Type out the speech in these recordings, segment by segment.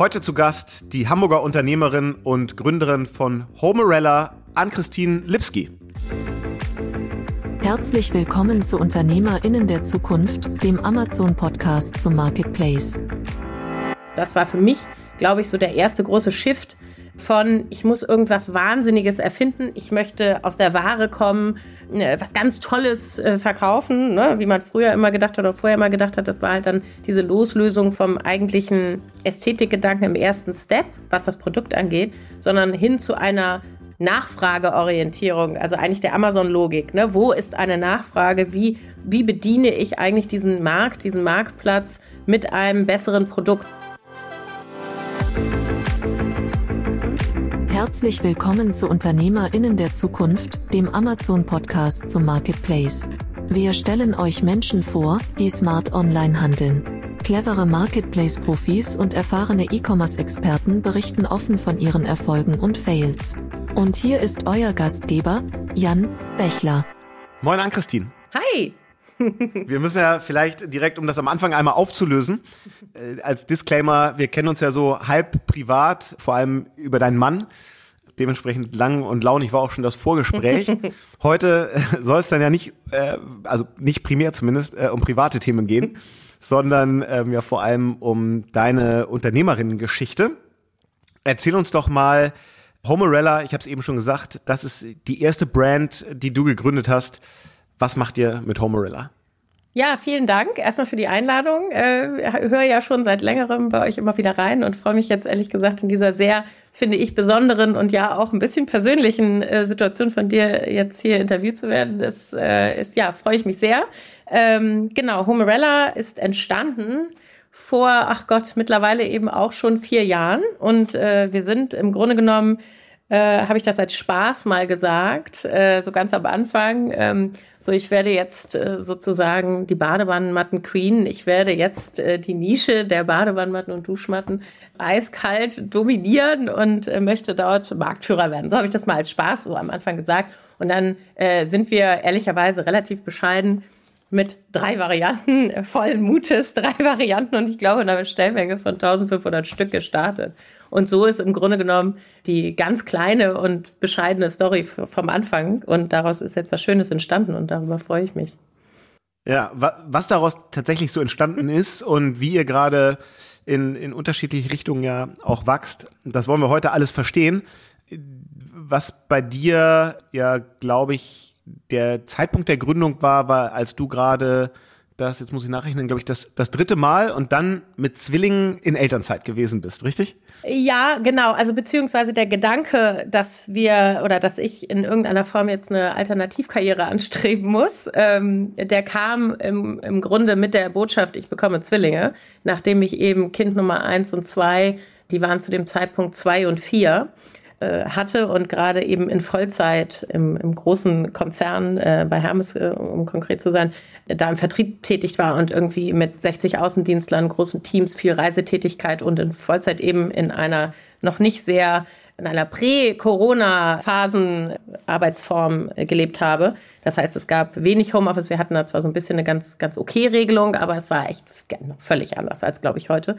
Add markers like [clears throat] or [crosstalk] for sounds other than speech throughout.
Heute zu Gast die Hamburger Unternehmerin und Gründerin von Homerella, Ann-Christine Lipski. Herzlich willkommen zu UnternehmerInnen der Zukunft, dem Amazon-Podcast zum Marketplace. Das war für mich, glaube ich, so der erste große Shift von, ich muss irgendwas Wahnsinniges erfinden, ich möchte aus der Ware kommen, äh, was ganz Tolles äh, verkaufen, ne? wie man früher immer gedacht hat oder vorher immer gedacht hat. Das war halt dann diese Loslösung vom eigentlichen Ästhetikgedanken im ersten Step, was das Produkt angeht, sondern hin zu einer Nachfrageorientierung, also eigentlich der Amazon-Logik. Ne? Wo ist eine Nachfrage? Wie, wie bediene ich eigentlich diesen Markt, diesen Marktplatz mit einem besseren Produkt? Herzlich willkommen zu UnternehmerInnen der Zukunft, dem Amazon-Podcast zum Marketplace. Wir stellen euch Menschen vor, die smart online handeln. Clevere Marketplace-Profis und erfahrene E-Commerce-Experten berichten offen von ihren Erfolgen und Fails. Und hier ist euer Gastgeber, Jan Bechler. Moin an Christine. Hi! [laughs] wir müssen ja vielleicht direkt, um das am Anfang einmal aufzulösen, äh, als Disclaimer, wir kennen uns ja so halb privat, vor allem über deinen Mann. Dementsprechend lang und launig war auch schon das Vorgespräch. [laughs] Heute äh, soll es dann ja nicht, äh, also nicht primär zumindest, äh, um private Themen gehen, sondern ähm, ja vor allem um deine Unternehmerinnen-Geschichte. Erzähl uns doch mal, Homerella, ich habe es eben schon gesagt, das ist die erste Brand, die du gegründet hast. Was macht ihr mit Homerilla? Ja, vielen Dank erstmal für die Einladung. Äh, höre ja schon seit längerem bei euch immer wieder rein und freue mich jetzt ehrlich gesagt in dieser sehr, finde ich, besonderen und ja auch ein bisschen persönlichen äh, Situation von dir jetzt hier interviewt zu werden. Das äh, ist, ja, freue ich mich sehr. Ähm, genau, Homerella ist entstanden vor, ach Gott, mittlerweile eben auch schon vier Jahren und äh, wir sind im Grunde genommen äh, habe ich das als Spaß mal gesagt, äh, so ganz am Anfang. Ähm, so, ich werde jetzt äh, sozusagen die Badewannenmatten Queen. Ich werde jetzt äh, die Nische der Badewannenmatten und Duschmatten eiskalt dominieren und äh, möchte dort Marktführer werden. So habe ich das mal als Spaß so am Anfang gesagt. Und dann sind wir ehrlicherweise relativ bescheiden mit drei Varianten, vollen Mutes, drei [laughs] Varianten und ich glaube in einer Bestellmenge von 1500 Stück gestartet. Und so ist im Grunde genommen die ganz kleine und bescheidene Story vom Anfang. Und daraus ist jetzt was Schönes entstanden und darüber freue ich mich. Ja, was daraus tatsächlich so entstanden [laughs] ist und wie ihr gerade in, in unterschiedliche Richtungen ja auch wächst, das wollen wir heute alles verstehen. Was bei dir ja, glaube ich, der Zeitpunkt der Gründung war, war, als du gerade das, jetzt muss ich nachrechnen, glaube ich, das, das dritte Mal und dann mit Zwillingen in Elternzeit gewesen bist, richtig? Ja, genau. Also beziehungsweise der Gedanke, dass wir oder dass ich in irgendeiner Form jetzt eine Alternativkarriere anstreben muss, ähm, der kam im, im Grunde mit der Botschaft, ich bekomme Zwillinge, nachdem ich eben Kind Nummer eins und zwei, die waren zu dem Zeitpunkt zwei und vier, äh, hatte und gerade eben in Vollzeit im, im großen Konzern äh, bei Hermes, äh, um konkret zu sein, da im Vertrieb tätig war und irgendwie mit 60 Außendienstlern, großen Teams, viel Reisetätigkeit und in Vollzeit eben in einer noch nicht sehr in einer Prä-Corona-Phasen-Arbeitsform gelebt habe. Das heißt, es gab wenig Homeoffice. Wir hatten da zwar so ein bisschen eine ganz, ganz okay Regelung, aber es war echt völlig anders als, glaube ich, heute.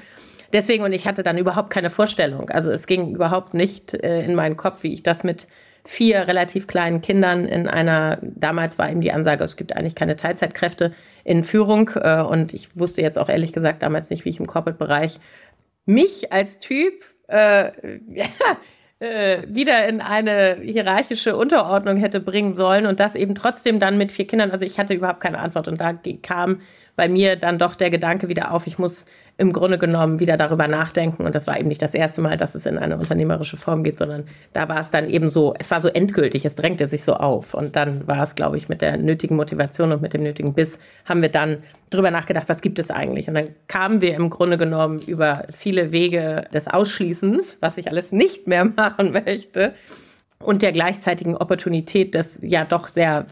Deswegen, und ich hatte dann überhaupt keine Vorstellung. Also es ging überhaupt nicht äh, in meinen Kopf, wie ich das mit vier relativ kleinen Kindern in einer, damals war eben die Ansage, es gibt eigentlich keine Teilzeitkräfte in Führung. Äh, und ich wusste jetzt auch ehrlich gesagt damals nicht, wie ich im Corporate-Bereich mich als Typ äh, [laughs] äh, wieder in eine hierarchische Unterordnung hätte bringen sollen und das eben trotzdem dann mit vier Kindern. Also ich hatte überhaupt keine Antwort und da kam bei mir dann doch der Gedanke wieder auf, ich muss im Grunde genommen wieder darüber nachdenken. Und das war eben nicht das erste Mal, dass es in eine unternehmerische Form geht, sondern da war es dann eben so, es war so endgültig, es drängte sich so auf. Und dann war es, glaube ich, mit der nötigen Motivation und mit dem nötigen Biss, haben wir dann darüber nachgedacht, was gibt es eigentlich? Und dann kamen wir im Grunde genommen über viele Wege des Ausschließens, was ich alles nicht mehr [laughs] machen möchte und der gleichzeitigen Opportunität des ja doch sehr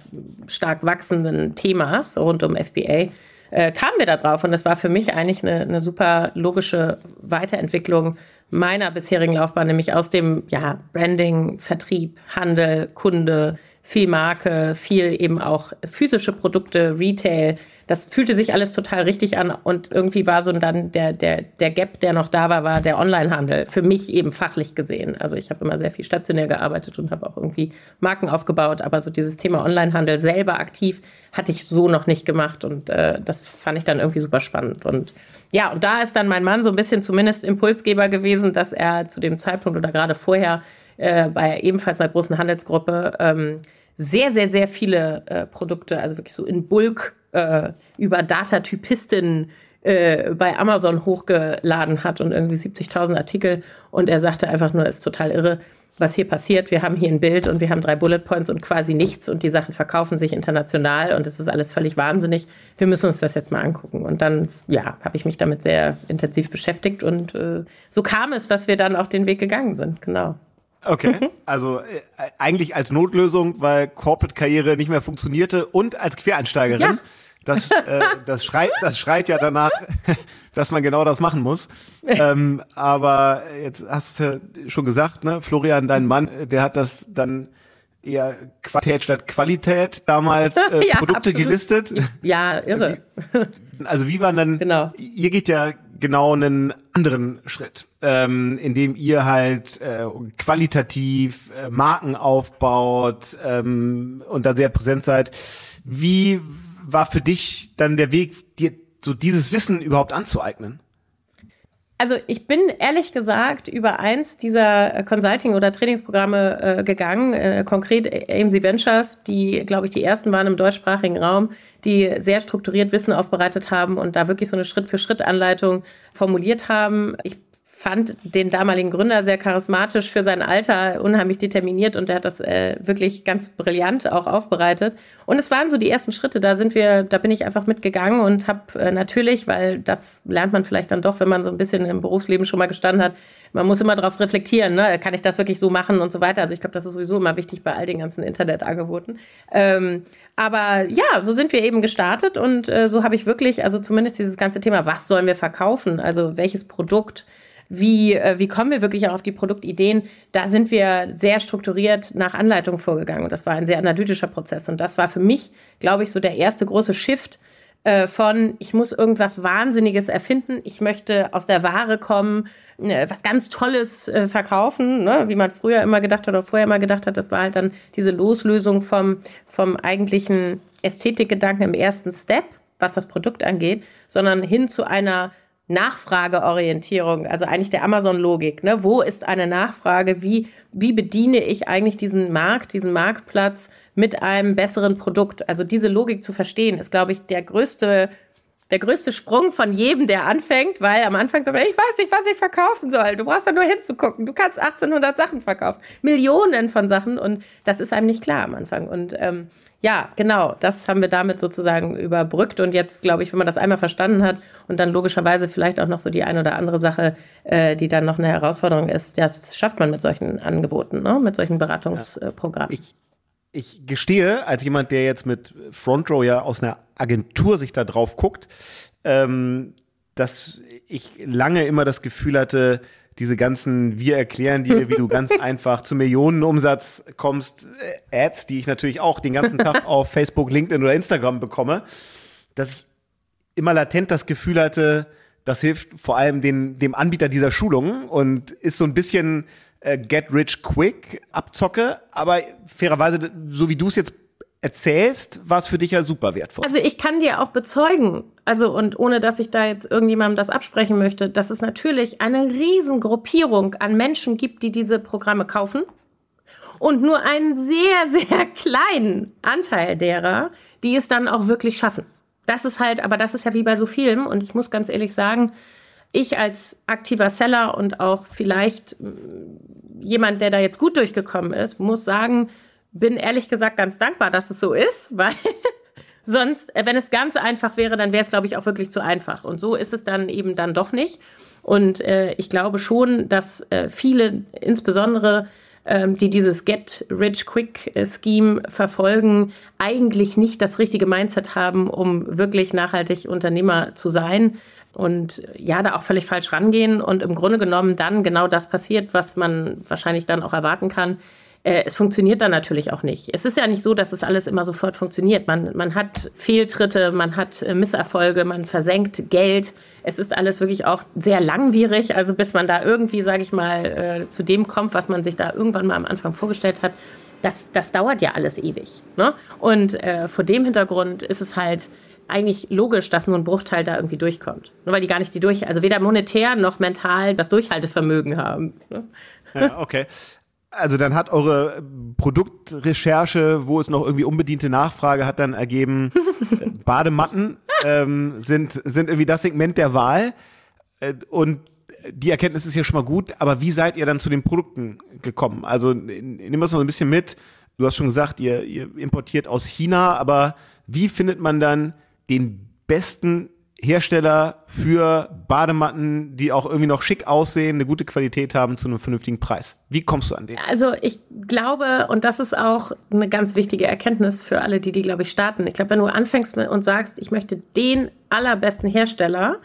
stark wachsenden Themas rund um FBA äh, kamen wir da drauf. Und das war für mich eigentlich eine, eine super logische Weiterentwicklung meiner bisherigen Laufbahn, nämlich aus dem ja, Branding, Vertrieb, Handel, Kunde, viel Marke, viel eben auch physische Produkte, Retail. Das fühlte sich alles total richtig an und irgendwie war so dann der, der, der Gap, der noch da war, war der Onlinehandel. Für mich eben fachlich gesehen. Also ich habe immer sehr viel stationär gearbeitet und habe auch irgendwie Marken aufgebaut, aber so dieses Thema Onlinehandel selber aktiv hatte ich so noch nicht gemacht und äh, das fand ich dann irgendwie super spannend. Und ja, und da ist dann mein Mann so ein bisschen zumindest Impulsgeber gewesen, dass er zu dem Zeitpunkt oder gerade vorher äh, bei ebenfalls einer großen Handelsgruppe ähm, sehr, sehr, sehr viele äh, Produkte, also wirklich so in Bulk äh, über Datatypistinnen äh, bei Amazon hochgeladen hat und irgendwie 70.000 Artikel. Und er sagte einfach nur, ist total irre, was hier passiert. Wir haben hier ein Bild und wir haben drei Bullet Points und quasi nichts und die Sachen verkaufen sich international und es ist alles völlig wahnsinnig. Wir müssen uns das jetzt mal angucken. Und dann, ja, habe ich mich damit sehr intensiv beschäftigt und äh, so kam es, dass wir dann auch den Weg gegangen sind. Genau. Okay, [laughs] also äh, eigentlich als Notlösung, weil Corporate-Karriere nicht mehr funktionierte und als Quereinsteigerin. Ja. Das, äh, das, schreit, das schreit ja danach, [laughs] dass man genau das machen muss. Ähm, aber jetzt hast du ja schon gesagt, ne, Florian, dein Mann, der hat das dann eher Qualität statt Qualität damals [laughs] äh, ja, Produkte absolut. gelistet. Ja, irre. Also wie waren dann, genau. ihr geht ja genau einen anderen Schritt, ähm, in dem ihr halt äh, qualitativ äh, Marken aufbaut ähm, und da sehr präsent seid. Wie war für dich dann der Weg, dir so dieses Wissen überhaupt anzueignen? Also ich bin ehrlich gesagt über eins dieser Consulting- oder Trainingsprogramme äh, gegangen, äh, konkret AMC Ventures, die, glaube ich, die ersten waren im deutschsprachigen Raum, die sehr strukturiert Wissen aufbereitet haben und da wirklich so eine Schritt-für-Schritt-Anleitung formuliert haben. Ich fand den damaligen Gründer sehr charismatisch für sein Alter, unheimlich determiniert und der hat das äh, wirklich ganz brillant auch aufbereitet. Und es waren so die ersten Schritte, da sind wir, da bin ich einfach mitgegangen und habe äh, natürlich, weil das lernt man vielleicht dann doch, wenn man so ein bisschen im Berufsleben schon mal gestanden hat, man muss immer darauf reflektieren, ne? kann ich das wirklich so machen und so weiter. Also ich glaube, das ist sowieso immer wichtig bei all den ganzen Internetangeboten. Ähm, aber ja, so sind wir eben gestartet und äh, so habe ich wirklich, also zumindest dieses ganze Thema, was sollen wir verkaufen? Also welches Produkt? Wie, äh, wie kommen wir wirklich auch auf die Produktideen, da sind wir sehr strukturiert nach Anleitung vorgegangen. Und das war ein sehr analytischer Prozess. Und das war für mich, glaube ich, so der erste große Shift äh, von, ich muss irgendwas Wahnsinniges erfinden, ich möchte aus der Ware kommen, äh, was ganz Tolles äh, verkaufen, ne? wie man früher immer gedacht hat oder vorher immer gedacht hat. Das war halt dann diese Loslösung vom, vom eigentlichen Ästhetikgedanken im ersten Step, was das Produkt angeht, sondern hin zu einer Nachfrageorientierung, also eigentlich der Amazon-Logik. Ne? Wo ist eine Nachfrage? Wie, wie bediene ich eigentlich diesen Markt, diesen Marktplatz mit einem besseren Produkt? Also diese Logik zu verstehen, ist, glaube ich, der größte der größte Sprung von jedem, der anfängt, weil am Anfang sagt man, ich weiß nicht, was ich verkaufen soll. Du brauchst da nur hinzugucken. Du kannst 1800 Sachen verkaufen. Millionen von Sachen und das ist einem nicht klar am Anfang. Und ähm, ja, genau, das haben wir damit sozusagen überbrückt. Und jetzt, glaube ich, wenn man das einmal verstanden hat und dann logischerweise vielleicht auch noch so die eine oder andere Sache, äh, die dann noch eine Herausforderung ist, das schafft man mit solchen Angeboten, ne? mit solchen Beratungsprogrammen. Ja. Ich gestehe, als jemand, der jetzt mit Front Row ja aus einer Agentur sich da drauf guckt, ähm, dass ich lange immer das Gefühl hatte, diese ganzen Wir erklären dir, wie du ganz [laughs] einfach zu Millionenumsatz kommst, äh, Ads, die ich natürlich auch den ganzen Tag [laughs] auf Facebook, LinkedIn oder Instagram bekomme, dass ich immer latent das Gefühl hatte, das hilft vor allem den, dem Anbieter dieser Schulung und ist so ein bisschen äh, Get Rich Quick Abzocke, aber fairerweise, so wie du es jetzt erzählst, war es für dich ja super wertvoll. Also ich kann dir auch bezeugen, also und ohne dass ich da jetzt irgendjemandem das absprechen möchte, dass es natürlich eine Riesengruppierung an Menschen gibt, die diese Programme kaufen und nur einen sehr, sehr kleinen Anteil derer, die es dann auch wirklich schaffen. Das ist halt, aber das ist ja wie bei so vielen und ich muss ganz ehrlich sagen, ich als aktiver Seller und auch vielleicht mm, jemand, der da jetzt gut durchgekommen ist, muss sagen, bin ehrlich gesagt ganz dankbar, dass es so ist, [laughs] weil sonst, äh, wenn es ganz einfach wäre, dann wäre es, glaube ich, auch wirklich zu einfach. Und so ist es dann eben dann doch nicht. Und äh, ich glaube schon, dass äh, viele, insbesondere ähm, die dieses Get Rich Quick Scheme verfolgen, eigentlich nicht das richtige Mindset haben, um wirklich nachhaltig Unternehmer zu sein und ja, da auch völlig falsch rangehen und im Grunde genommen dann genau das passiert, was man wahrscheinlich dann auch erwarten kann. äh, es funktioniert dann natürlich auch nicht. Es ist ja nicht so, dass es alles immer sofort funktioniert. Man, man hat Fehltritte, man hat äh, Misserfolge, man versenkt Geld. Es ist alles wirklich auch sehr langwierig, also bis man da irgendwie, sage ich mal, äh, zu dem kommt, was man sich da irgendwann mal am Anfang vorgestellt hat. Das, das dauert ja alles ewig. Ne? Und äh, vor dem Hintergrund ist es halt eigentlich logisch, dass nur ein Bruchteil da irgendwie durchkommt. Nur weil die gar nicht die durch, also weder monetär noch mental das Durchhaltevermögen haben. Ne? Ja, okay. Also dann hat eure Produktrecherche, wo es noch irgendwie unbediente Nachfrage hat, dann ergeben, [laughs] Badematten ähm, sind, sind irgendwie das Segment der Wahl. Äh, und die Erkenntnis ist ja schon mal gut, aber wie seid ihr dann zu den Produkten gekommen? Also nimm das mal ein bisschen mit. Du hast schon gesagt, ihr, ihr importiert aus China, aber wie findet man dann den besten Hersteller für Badematten, die auch irgendwie noch schick aussehen, eine gute Qualität haben zu einem vernünftigen Preis. Wie kommst du an den? Also ich glaube, und das ist auch eine ganz wichtige Erkenntnis für alle, die die, glaube ich, starten. Ich glaube, wenn du anfängst und sagst, ich möchte den allerbesten Hersteller,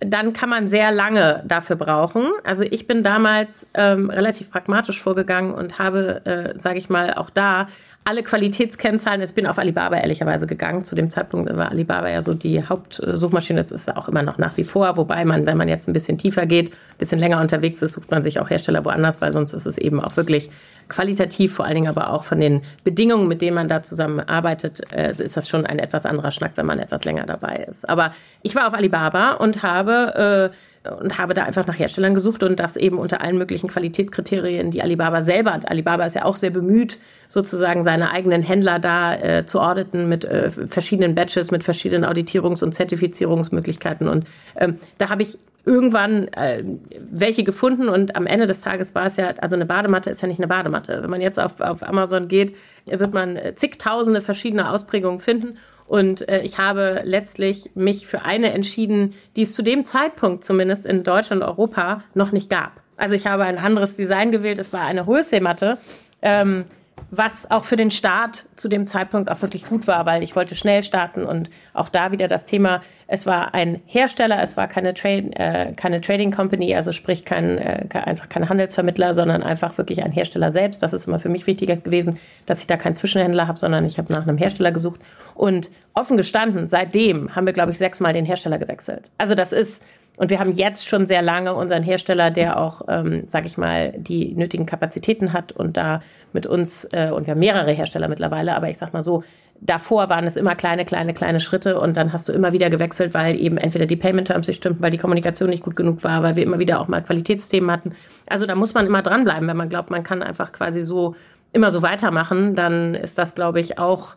dann kann man sehr lange dafür brauchen. Also ich bin damals ähm, relativ pragmatisch vorgegangen und habe, äh, sage ich mal, auch da alle Qualitätskennzahlen. Ich bin auf Alibaba ehrlicherweise gegangen. Zu dem Zeitpunkt war Alibaba ja so die Hauptsuchmaschine. Das ist auch immer noch nach wie vor. Wobei man, wenn man jetzt ein bisschen tiefer geht, ein bisschen länger unterwegs ist, sucht man sich auch Hersteller woanders, weil sonst ist es eben auch wirklich qualitativ, vor allen Dingen aber auch von den Bedingungen, mit denen man da zusammenarbeitet, äh, ist das schon ein etwas anderer Schnack, wenn man etwas länger dabei ist. Aber ich war auf Alibaba und habe äh, und habe da einfach nach Herstellern gesucht und das eben unter allen möglichen Qualitätskriterien, die Alibaba selber hat. Alibaba ist ja auch sehr bemüht, sozusagen seine eigenen Händler da äh, zu auditen mit äh, verschiedenen Batches, mit verschiedenen Auditierungs- und Zertifizierungsmöglichkeiten. Und ähm, da habe ich irgendwann äh, welche gefunden und am Ende des Tages war es ja, also eine Badematte ist ja nicht eine Badematte. Wenn man jetzt auf, auf Amazon geht, wird man zigtausende verschiedene Ausprägungen finden. Und äh, ich habe letztlich mich für eine entschieden, die es zu dem Zeitpunkt zumindest in Deutschland und Europa noch nicht gab. Also ich habe ein anderes Design gewählt. Es war eine Höchstseematte. Ähm, was auch für den Start zu dem Zeitpunkt auch wirklich gut war, weil ich wollte schnell starten und auch da wieder das Thema, es war ein Hersteller, es war keine, Trade, äh, keine Trading Company, also sprich kein, äh, einfach kein Handelsvermittler, sondern einfach wirklich ein Hersteller selbst. Das ist immer für mich wichtiger gewesen, dass ich da keinen Zwischenhändler habe, sondern ich habe nach einem Hersteller gesucht und offen gestanden, seitdem haben wir, glaube ich, sechsmal den Hersteller gewechselt. Also das ist, und wir haben jetzt schon sehr lange unseren Hersteller, der auch, ähm, sage ich mal, die nötigen Kapazitäten hat und da mit uns, äh, und wir haben mehrere Hersteller mittlerweile, aber ich sag mal so, davor waren es immer kleine, kleine, kleine Schritte und dann hast du immer wieder gewechselt, weil eben entweder die Payment Terms nicht stimmten, weil die Kommunikation nicht gut genug war, weil wir immer wieder auch mal Qualitätsthemen hatten. Also da muss man immer dranbleiben, wenn man glaubt, man kann einfach quasi so immer so weitermachen, dann ist das, glaube ich, auch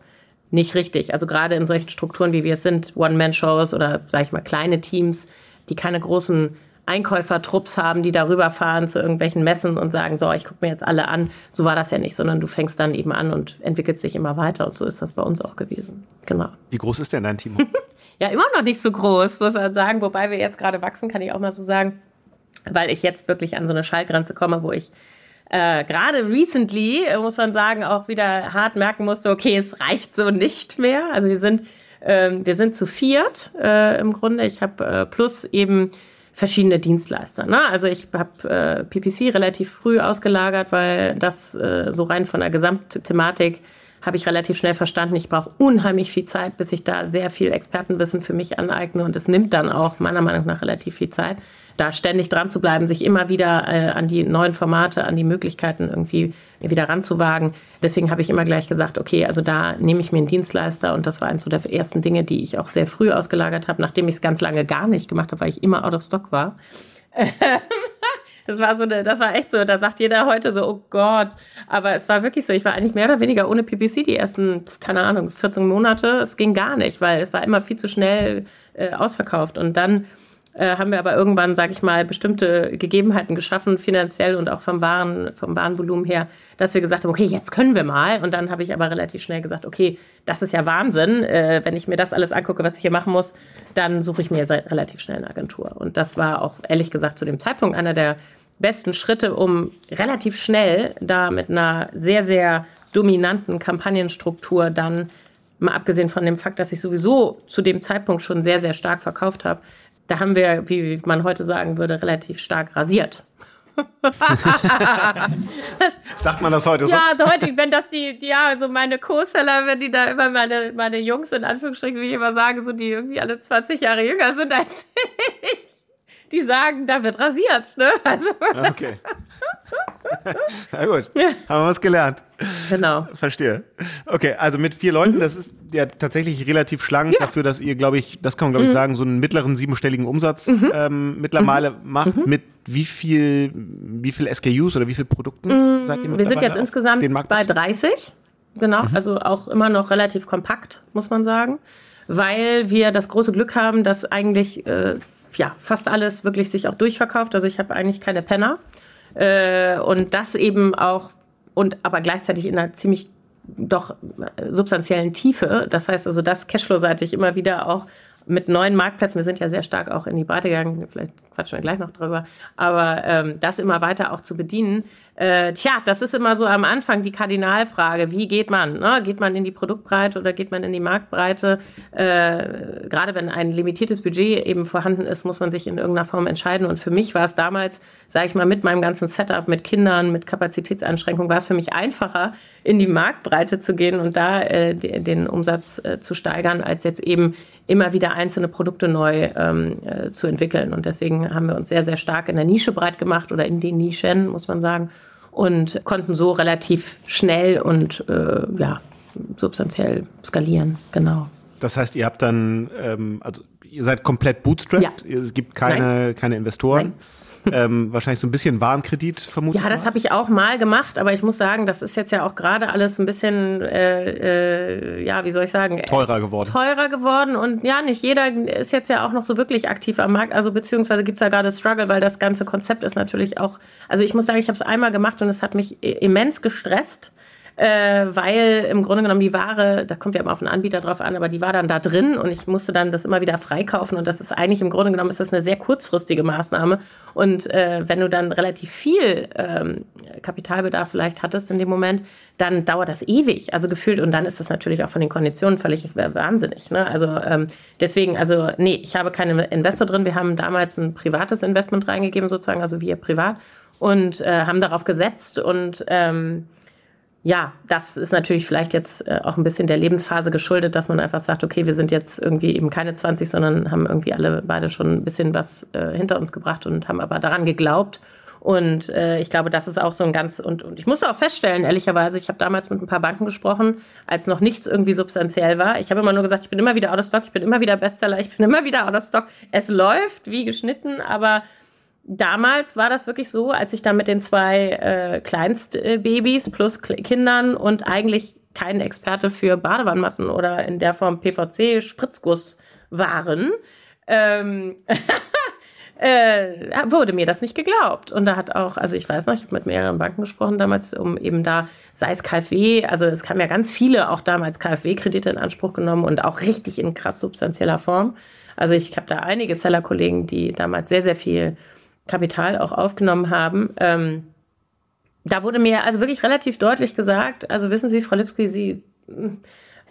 nicht richtig. Also gerade in solchen Strukturen, wie wir es sind, One-Man-Shows oder, sage ich mal, kleine Teams, die keine großen Einkäufertrupps haben, die darüber fahren zu irgendwelchen Messen und sagen, so, ich gucke mir jetzt alle an. So war das ja nicht, sondern du fängst dann eben an und entwickelst dich immer weiter. Und so ist das bei uns auch gewesen. Genau. Wie groß ist denn dein Team? [laughs] ja, immer noch nicht so groß, muss man sagen. Wobei wir jetzt gerade wachsen, kann ich auch mal so sagen, weil ich jetzt wirklich an so eine Schallgrenze komme, wo ich äh, gerade recently, äh, muss man sagen, auch wieder hart merken musste, okay, es reicht so nicht mehr. Also wir sind ähm, wir sind zu viert äh, im Grunde. Ich habe äh, plus eben verschiedene Dienstleister. Ne? Also ich habe äh, PPC relativ früh ausgelagert, weil das äh, so rein von der Gesamtthematik habe ich relativ schnell verstanden. Ich brauche unheimlich viel Zeit, bis ich da sehr viel Expertenwissen für mich aneigne und es nimmt dann auch meiner Meinung nach relativ viel Zeit da ständig dran zu bleiben, sich immer wieder äh, an die neuen Formate, an die Möglichkeiten irgendwie wieder ranzuwagen. Deswegen habe ich immer gleich gesagt, okay, also da nehme ich mir einen Dienstleister und das war eins der ersten Dinge, die ich auch sehr früh ausgelagert habe, nachdem ich es ganz lange gar nicht gemacht habe, weil ich immer out of stock war. [laughs] Das war so eine, das war echt so, da sagt jeder heute so, oh Gott. Aber es war wirklich so, ich war eigentlich mehr oder weniger ohne PPC die ersten, keine Ahnung, 14 Monate. Es ging gar nicht, weil es war immer viel zu schnell äh, ausverkauft. Und dann äh, haben wir aber irgendwann, sage ich mal, bestimmte Gegebenheiten geschaffen, finanziell und auch vom Waren, vom Warenvolumen her, dass wir gesagt haben, okay, jetzt können wir mal. Und dann habe ich aber relativ schnell gesagt, okay, das ist ja Wahnsinn. Äh, wenn ich mir das alles angucke, was ich hier machen muss, dann suche ich mir jetzt relativ schnell eine Agentur. Und das war auch ehrlich gesagt zu dem Zeitpunkt einer der besten Schritte, um relativ schnell da mit einer sehr, sehr dominanten Kampagnenstruktur dann mal abgesehen von dem Fakt, dass ich sowieso zu dem Zeitpunkt schon sehr, sehr stark verkauft habe, da haben wir, wie man heute sagen würde, relativ stark rasiert. [laughs] Sagt man das heute so? Ja, heute, wenn das die, die ja, also meine Co-Seller, wenn die da immer meine, meine Jungs in Anführungsstrichen, wie ich immer sage, so die irgendwie alle 20 Jahre jünger sind als [laughs] ich, die sagen, da wird rasiert. Ne? [laughs] Also. Okay. [laughs] Na gut, haben wir was gelernt. Genau. Verstehe. Okay, also mit vier Leuten, mhm. das ist ja tatsächlich relativ schlank ja. dafür, dass ihr, glaube ich, das kann man, glaube ich, mhm. sagen, so einen mittleren siebenstelligen Umsatz mhm. ähm, mittlerweile mhm. macht. Mhm. Mit wie viel, wie viel SKUs oder wie viel Produkten mhm. seid ihr Wir sind jetzt insgesamt bei 30. Genau, also auch immer noch relativ kompakt, muss man sagen. Weil wir das große Glück haben, dass eigentlich äh, ja, fast alles wirklich sich auch durchverkauft. Also ich habe eigentlich keine Penner. Äh, und das eben auch, und aber gleichzeitig in einer ziemlich doch substanziellen Tiefe. Das heißt also, das Cashflow-seitig immer wieder auch mit neuen Marktplätzen, wir sind ja sehr stark auch in die Breite gegangen, vielleicht quatschen wir gleich noch drüber, aber ähm, das immer weiter auch zu bedienen, äh, tja, das ist immer so am Anfang die Kardinalfrage. Wie geht man? Ne? Geht man in die Produktbreite oder geht man in die Marktbreite? Äh, gerade wenn ein limitiertes Budget eben vorhanden ist, muss man sich in irgendeiner Form entscheiden. Und für mich war es damals, sage ich mal, mit meinem ganzen Setup, mit Kindern, mit Kapazitätseinschränkungen, war es für mich einfacher, in die Marktbreite zu gehen und da äh, den Umsatz äh, zu steigern, als jetzt eben immer wieder einzelne Produkte neu ähm, äh, zu entwickeln. Und deswegen haben wir uns sehr, sehr stark in der Nische breit gemacht oder in den Nischen, muss man sagen und konnten so relativ schnell und äh, ja, substanziell skalieren, genau. Das heißt, ihr habt dann, ähm, also ihr seid komplett bootstrapped, ja. es gibt keine, keine Investoren. Nein ähm, wahrscheinlich so ein bisschen Warenkredit vermutlich. Ja, das habe ich auch mal gemacht, aber ich muss sagen, das ist jetzt ja auch gerade alles ein bisschen, äh, äh, ja, wie soll ich sagen? Teurer geworden. Teurer geworden und ja, nicht jeder ist jetzt ja auch noch so wirklich aktiv am Markt, also beziehungsweise gibt es ja gerade Struggle, weil das ganze Konzept ist natürlich auch, also ich muss sagen, ich habe es einmal gemacht und es hat mich immens gestresst äh, weil im Grunde genommen die Ware, da kommt ja immer auf den Anbieter drauf an, aber die war dann da drin und ich musste dann das immer wieder freikaufen und das ist eigentlich im Grunde genommen ist das eine sehr kurzfristige Maßnahme und äh, wenn du dann relativ viel ähm, Kapitalbedarf vielleicht hattest in dem Moment, dann dauert das ewig, also gefühlt und dann ist das natürlich auch von den Konditionen völlig wahnsinnig. Ne? Also ähm, deswegen, also nee, ich habe keinen Investor drin. Wir haben damals ein privates Investment reingegeben sozusagen, also wir privat und äh, haben darauf gesetzt und ähm, ja, das ist natürlich vielleicht jetzt äh, auch ein bisschen der Lebensphase geschuldet, dass man einfach sagt, okay, wir sind jetzt irgendwie eben keine 20, sondern haben irgendwie alle beide schon ein bisschen was äh, hinter uns gebracht und haben aber daran geglaubt. Und äh, ich glaube, das ist auch so ein ganz, und, und ich musste auch feststellen, ehrlicherweise, ich habe damals mit ein paar Banken gesprochen, als noch nichts irgendwie substanziell war. Ich habe immer nur gesagt, ich bin immer wieder out of stock, ich bin immer wieder Bestseller, ich bin immer wieder out of stock. Es läuft wie geschnitten, aber damals war das wirklich so, als ich da mit den zwei äh, Kleinstbabys plus K Kindern und eigentlich kein Experte für Badewannenmatten oder in der Form PVC-Spritzguss waren, ähm, [laughs] äh, wurde mir das nicht geglaubt. Und da hat auch, also ich weiß noch, ich habe mit mehreren Banken gesprochen damals, um eben da, sei es KfW, also es kamen ja ganz viele auch damals KfW-Kredite in Anspruch genommen und auch richtig in krass substanzieller Form. Also ich habe da einige Seller-Kollegen, die damals sehr, sehr viel Kapital auch aufgenommen haben. Ähm, da wurde mir also wirklich relativ deutlich gesagt, also wissen Sie, Frau Lipski, Sie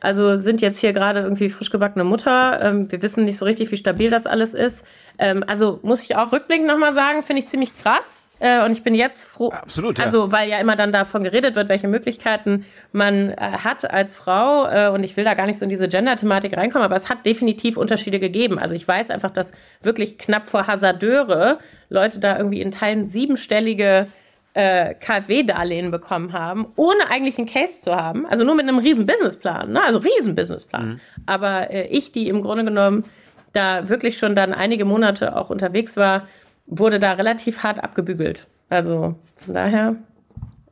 also sind jetzt hier gerade irgendwie frisch gebackene Mutter. Ähm, wir wissen nicht so richtig, wie stabil das alles ist. Ähm, also muss ich auch rückblickend nochmal sagen, finde ich ziemlich krass. Äh, und ich bin jetzt froh. Absolut, ja. Also, weil ja immer dann davon geredet wird, welche Möglichkeiten man äh, hat als Frau. Äh, und ich will da gar nicht so in diese Gender-Thematik reinkommen, aber es hat definitiv Unterschiede gegeben. Also ich weiß einfach, dass wirklich knapp vor Hasardeure Leute da irgendwie in Teilen siebenstellige äh, KfW-Darlehen bekommen haben, ohne eigentlich einen Case zu haben. Also nur mit einem riesen Businessplan, ne? also riesen Businessplan. Mhm. Aber äh, ich, die im Grunde genommen da wirklich schon dann einige Monate auch unterwegs war, wurde da relativ hart abgebügelt. Also von daher.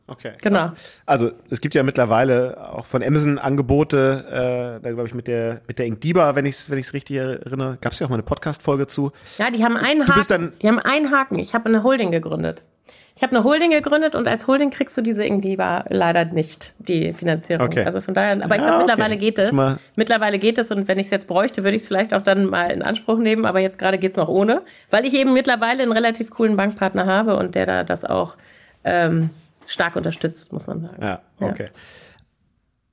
Okay. Genau. Also es gibt ja mittlerweile auch von Amazon Angebote, äh, da glaube ich mit der mit der Inkdiba, wenn ich es wenn ich's richtig erinnere, gab es ja auch mal eine Podcast-Folge zu. Ja, die haben einen Haken. die haben einen Haken. Ich habe eine Holding gegründet. Ich habe eine Holding gegründet und als Holding kriegst du diese irgendwie leider nicht, die Finanzierung. Okay. Also von daher, aber ich glaube, ah, okay. mittlerweile geht es. Mittlerweile geht es und wenn ich es jetzt bräuchte, würde ich es vielleicht auch dann mal in Anspruch nehmen, aber jetzt gerade geht es noch ohne, weil ich eben mittlerweile einen relativ coolen Bankpartner habe und der da das auch ähm, stark unterstützt, muss man sagen. Ja, okay. Ja.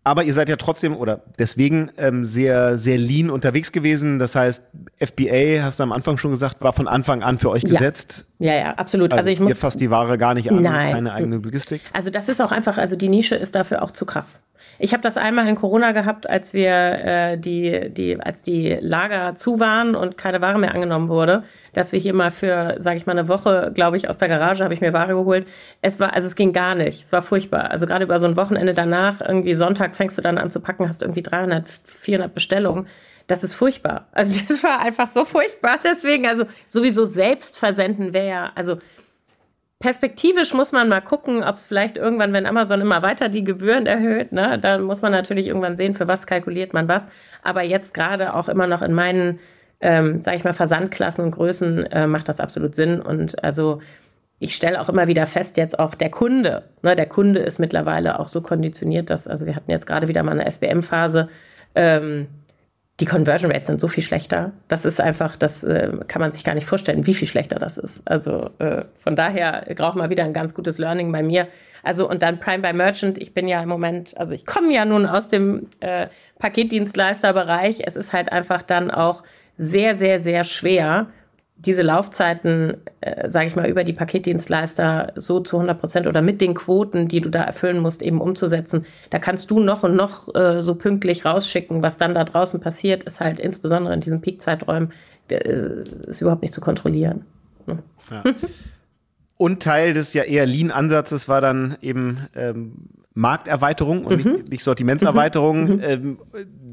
Aber ihr seid ja trotzdem oder deswegen ähm, sehr, sehr lean unterwegs gewesen. Das heißt, FBA, hast du am Anfang schon gesagt, war von Anfang an für euch gesetzt. Ja, ja, absolut. Also, also ich muss. Ihr fasst die Ware gar nicht an, nein. keine eigene Logistik. Also das ist auch einfach, also die Nische ist dafür auch zu krass. Ich habe das einmal in Corona gehabt, als wir äh, die, die, als die Lager zu waren und keine Ware mehr angenommen wurde, dass wir hier mal für, sage ich mal, eine Woche, glaube ich, aus der Garage habe ich mir Ware geholt. Es war, also es ging gar nicht. Es war furchtbar. Also gerade über so ein Wochenende danach, irgendwie Sonntag fängst du dann an zu packen, hast irgendwie 300, 400 Bestellungen. Das ist furchtbar. Also [laughs] das war einfach so furchtbar. Deswegen, also sowieso selbst versenden wäre ja, also perspektivisch muss man mal gucken, ob es vielleicht irgendwann, wenn Amazon immer weiter die Gebühren erhöht, ne, dann muss man natürlich irgendwann sehen, für was kalkuliert man was. Aber jetzt gerade auch immer noch in meinen, ähm, sage ich mal, Versandklassen und Größen äh, macht das absolut Sinn. Und also ich stelle auch immer wieder fest, jetzt auch der Kunde, ne, der Kunde ist mittlerweile auch so konditioniert, dass, also wir hatten jetzt gerade wieder mal eine FBM-Phase, ähm, die Conversion Rates sind so viel schlechter. Das ist einfach, das äh, kann man sich gar nicht vorstellen, wie viel schlechter das ist. Also äh, von daher braucht man wieder ein ganz gutes Learning bei mir. Also und dann Prime by Merchant. Ich bin ja im Moment, also ich komme ja nun aus dem äh, Paketdienstleisterbereich. Es ist halt einfach dann auch sehr, sehr, sehr schwer, diese Laufzeiten, äh, sage ich mal, über die Paketdienstleister so zu 100 Prozent oder mit den Quoten, die du da erfüllen musst, eben umzusetzen. Da kannst du noch und noch äh, so pünktlich rausschicken. Was dann da draußen passiert, ist halt insbesondere in diesen Peakzeiträumen, äh, ist überhaupt nicht zu kontrollieren. Ne? Ja. Und Teil des ja eher Lean-Ansatzes war dann eben ähm, Markterweiterung und mhm. nicht, nicht Sortimentserweiterung. Mhm. Ähm,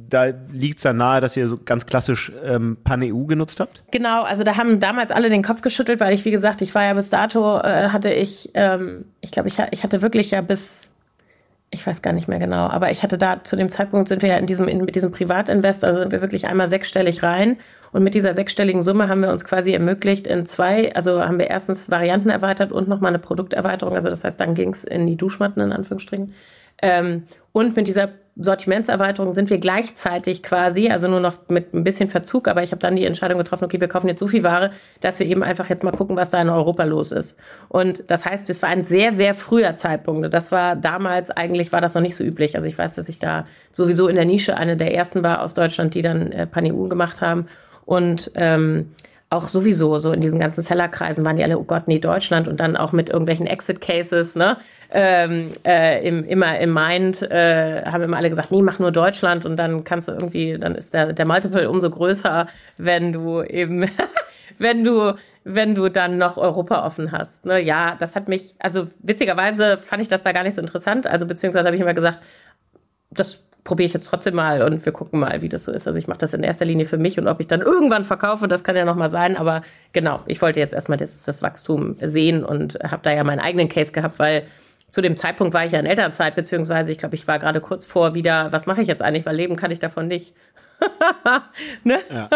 da liegt es dann nahe, dass ihr so ganz klassisch ähm, Pan-EU genutzt habt? Genau, also da haben damals alle den Kopf geschüttelt, weil ich, wie gesagt, ich war ja bis dato, äh, hatte ich, ähm, ich glaube, ich, ich hatte wirklich ja bis, ich weiß gar nicht mehr genau, aber ich hatte da zu dem Zeitpunkt sind wir ja in diesem, in, mit diesem Privatinvest, also sind wir wirklich einmal sechsstellig rein. Und mit dieser sechsstelligen Summe haben wir uns quasi ermöglicht in zwei, also haben wir erstens Varianten erweitert und nochmal eine Produkterweiterung. Also das heißt, dann ging es in die Duschmatten in Anführungsstrichen. Ähm, und mit dieser Sortimentserweiterung sind wir gleichzeitig quasi, also nur noch mit ein bisschen Verzug, aber ich habe dann die Entscheidung getroffen, okay, wir kaufen jetzt so viel Ware, dass wir eben einfach jetzt mal gucken, was da in Europa los ist. Und das heißt, es war ein sehr, sehr früher Zeitpunkt. Das war damals eigentlich, war das noch nicht so üblich. Also ich weiß, dass ich da sowieso in der Nische eine der ersten war aus Deutschland, die dann äh, Pan-EU gemacht haben. Und ähm, auch sowieso so in diesen ganzen Sellerkreisen waren die alle, oh Gott, nee, Deutschland und dann auch mit irgendwelchen Exit-Cases, ne? Ähm, äh, im, immer im Mind äh, haben immer alle gesagt, nee, mach nur Deutschland und dann kannst du irgendwie, dann ist der, der Multiple umso größer, wenn du eben, [laughs] wenn du, wenn du dann noch Europa offen hast. Ne? Ja, das hat mich, also witzigerweise fand ich das da gar nicht so interessant. Also beziehungsweise habe ich immer gesagt, das probiere ich jetzt trotzdem mal und wir gucken mal, wie das so ist. Also ich mache das in erster Linie für mich und ob ich dann irgendwann verkaufe, das kann ja nochmal sein. Aber genau, ich wollte jetzt erstmal das, das Wachstum sehen und habe da ja meinen eigenen Case gehabt, weil zu dem Zeitpunkt war ich ja in Elternzeit, beziehungsweise ich glaube, ich war gerade kurz vor wieder, was mache ich jetzt eigentlich, weil leben kann ich davon nicht. [laughs] ne? ja.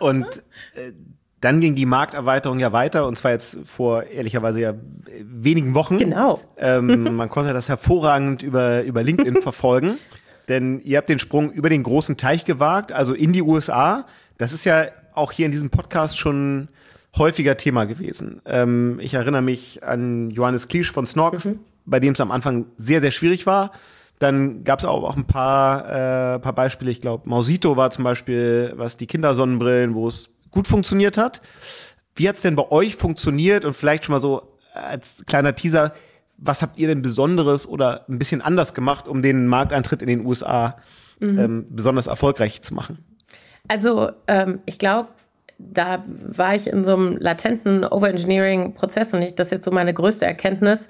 Und äh, dann ging die Markterweiterung ja weiter und zwar jetzt vor ehrlicherweise ja wenigen Wochen. Genau. Ähm, [laughs] man konnte das hervorragend über, über LinkedIn [laughs] verfolgen denn ihr habt den Sprung über den großen Teich gewagt, also in die USA. Das ist ja auch hier in diesem Podcast schon häufiger Thema gewesen. Ähm, ich erinnere mich an Johannes Kliesch von Snorks, mhm. bei dem es am Anfang sehr, sehr schwierig war. Dann gab es auch, auch ein paar, äh, paar Beispiele. Ich glaube, Mausito war zum Beispiel, was die Kindersonnenbrillen, wo es gut funktioniert hat. Wie hat es denn bei euch funktioniert? Und vielleicht schon mal so als kleiner Teaser, was habt ihr denn Besonderes oder ein bisschen anders gemacht, um den Markteintritt in den USA mhm. ähm, besonders erfolgreich zu machen? Also ähm, ich glaube, da war ich in so einem latenten Overengineering-Prozess und ich, das ist jetzt so meine größte Erkenntnis.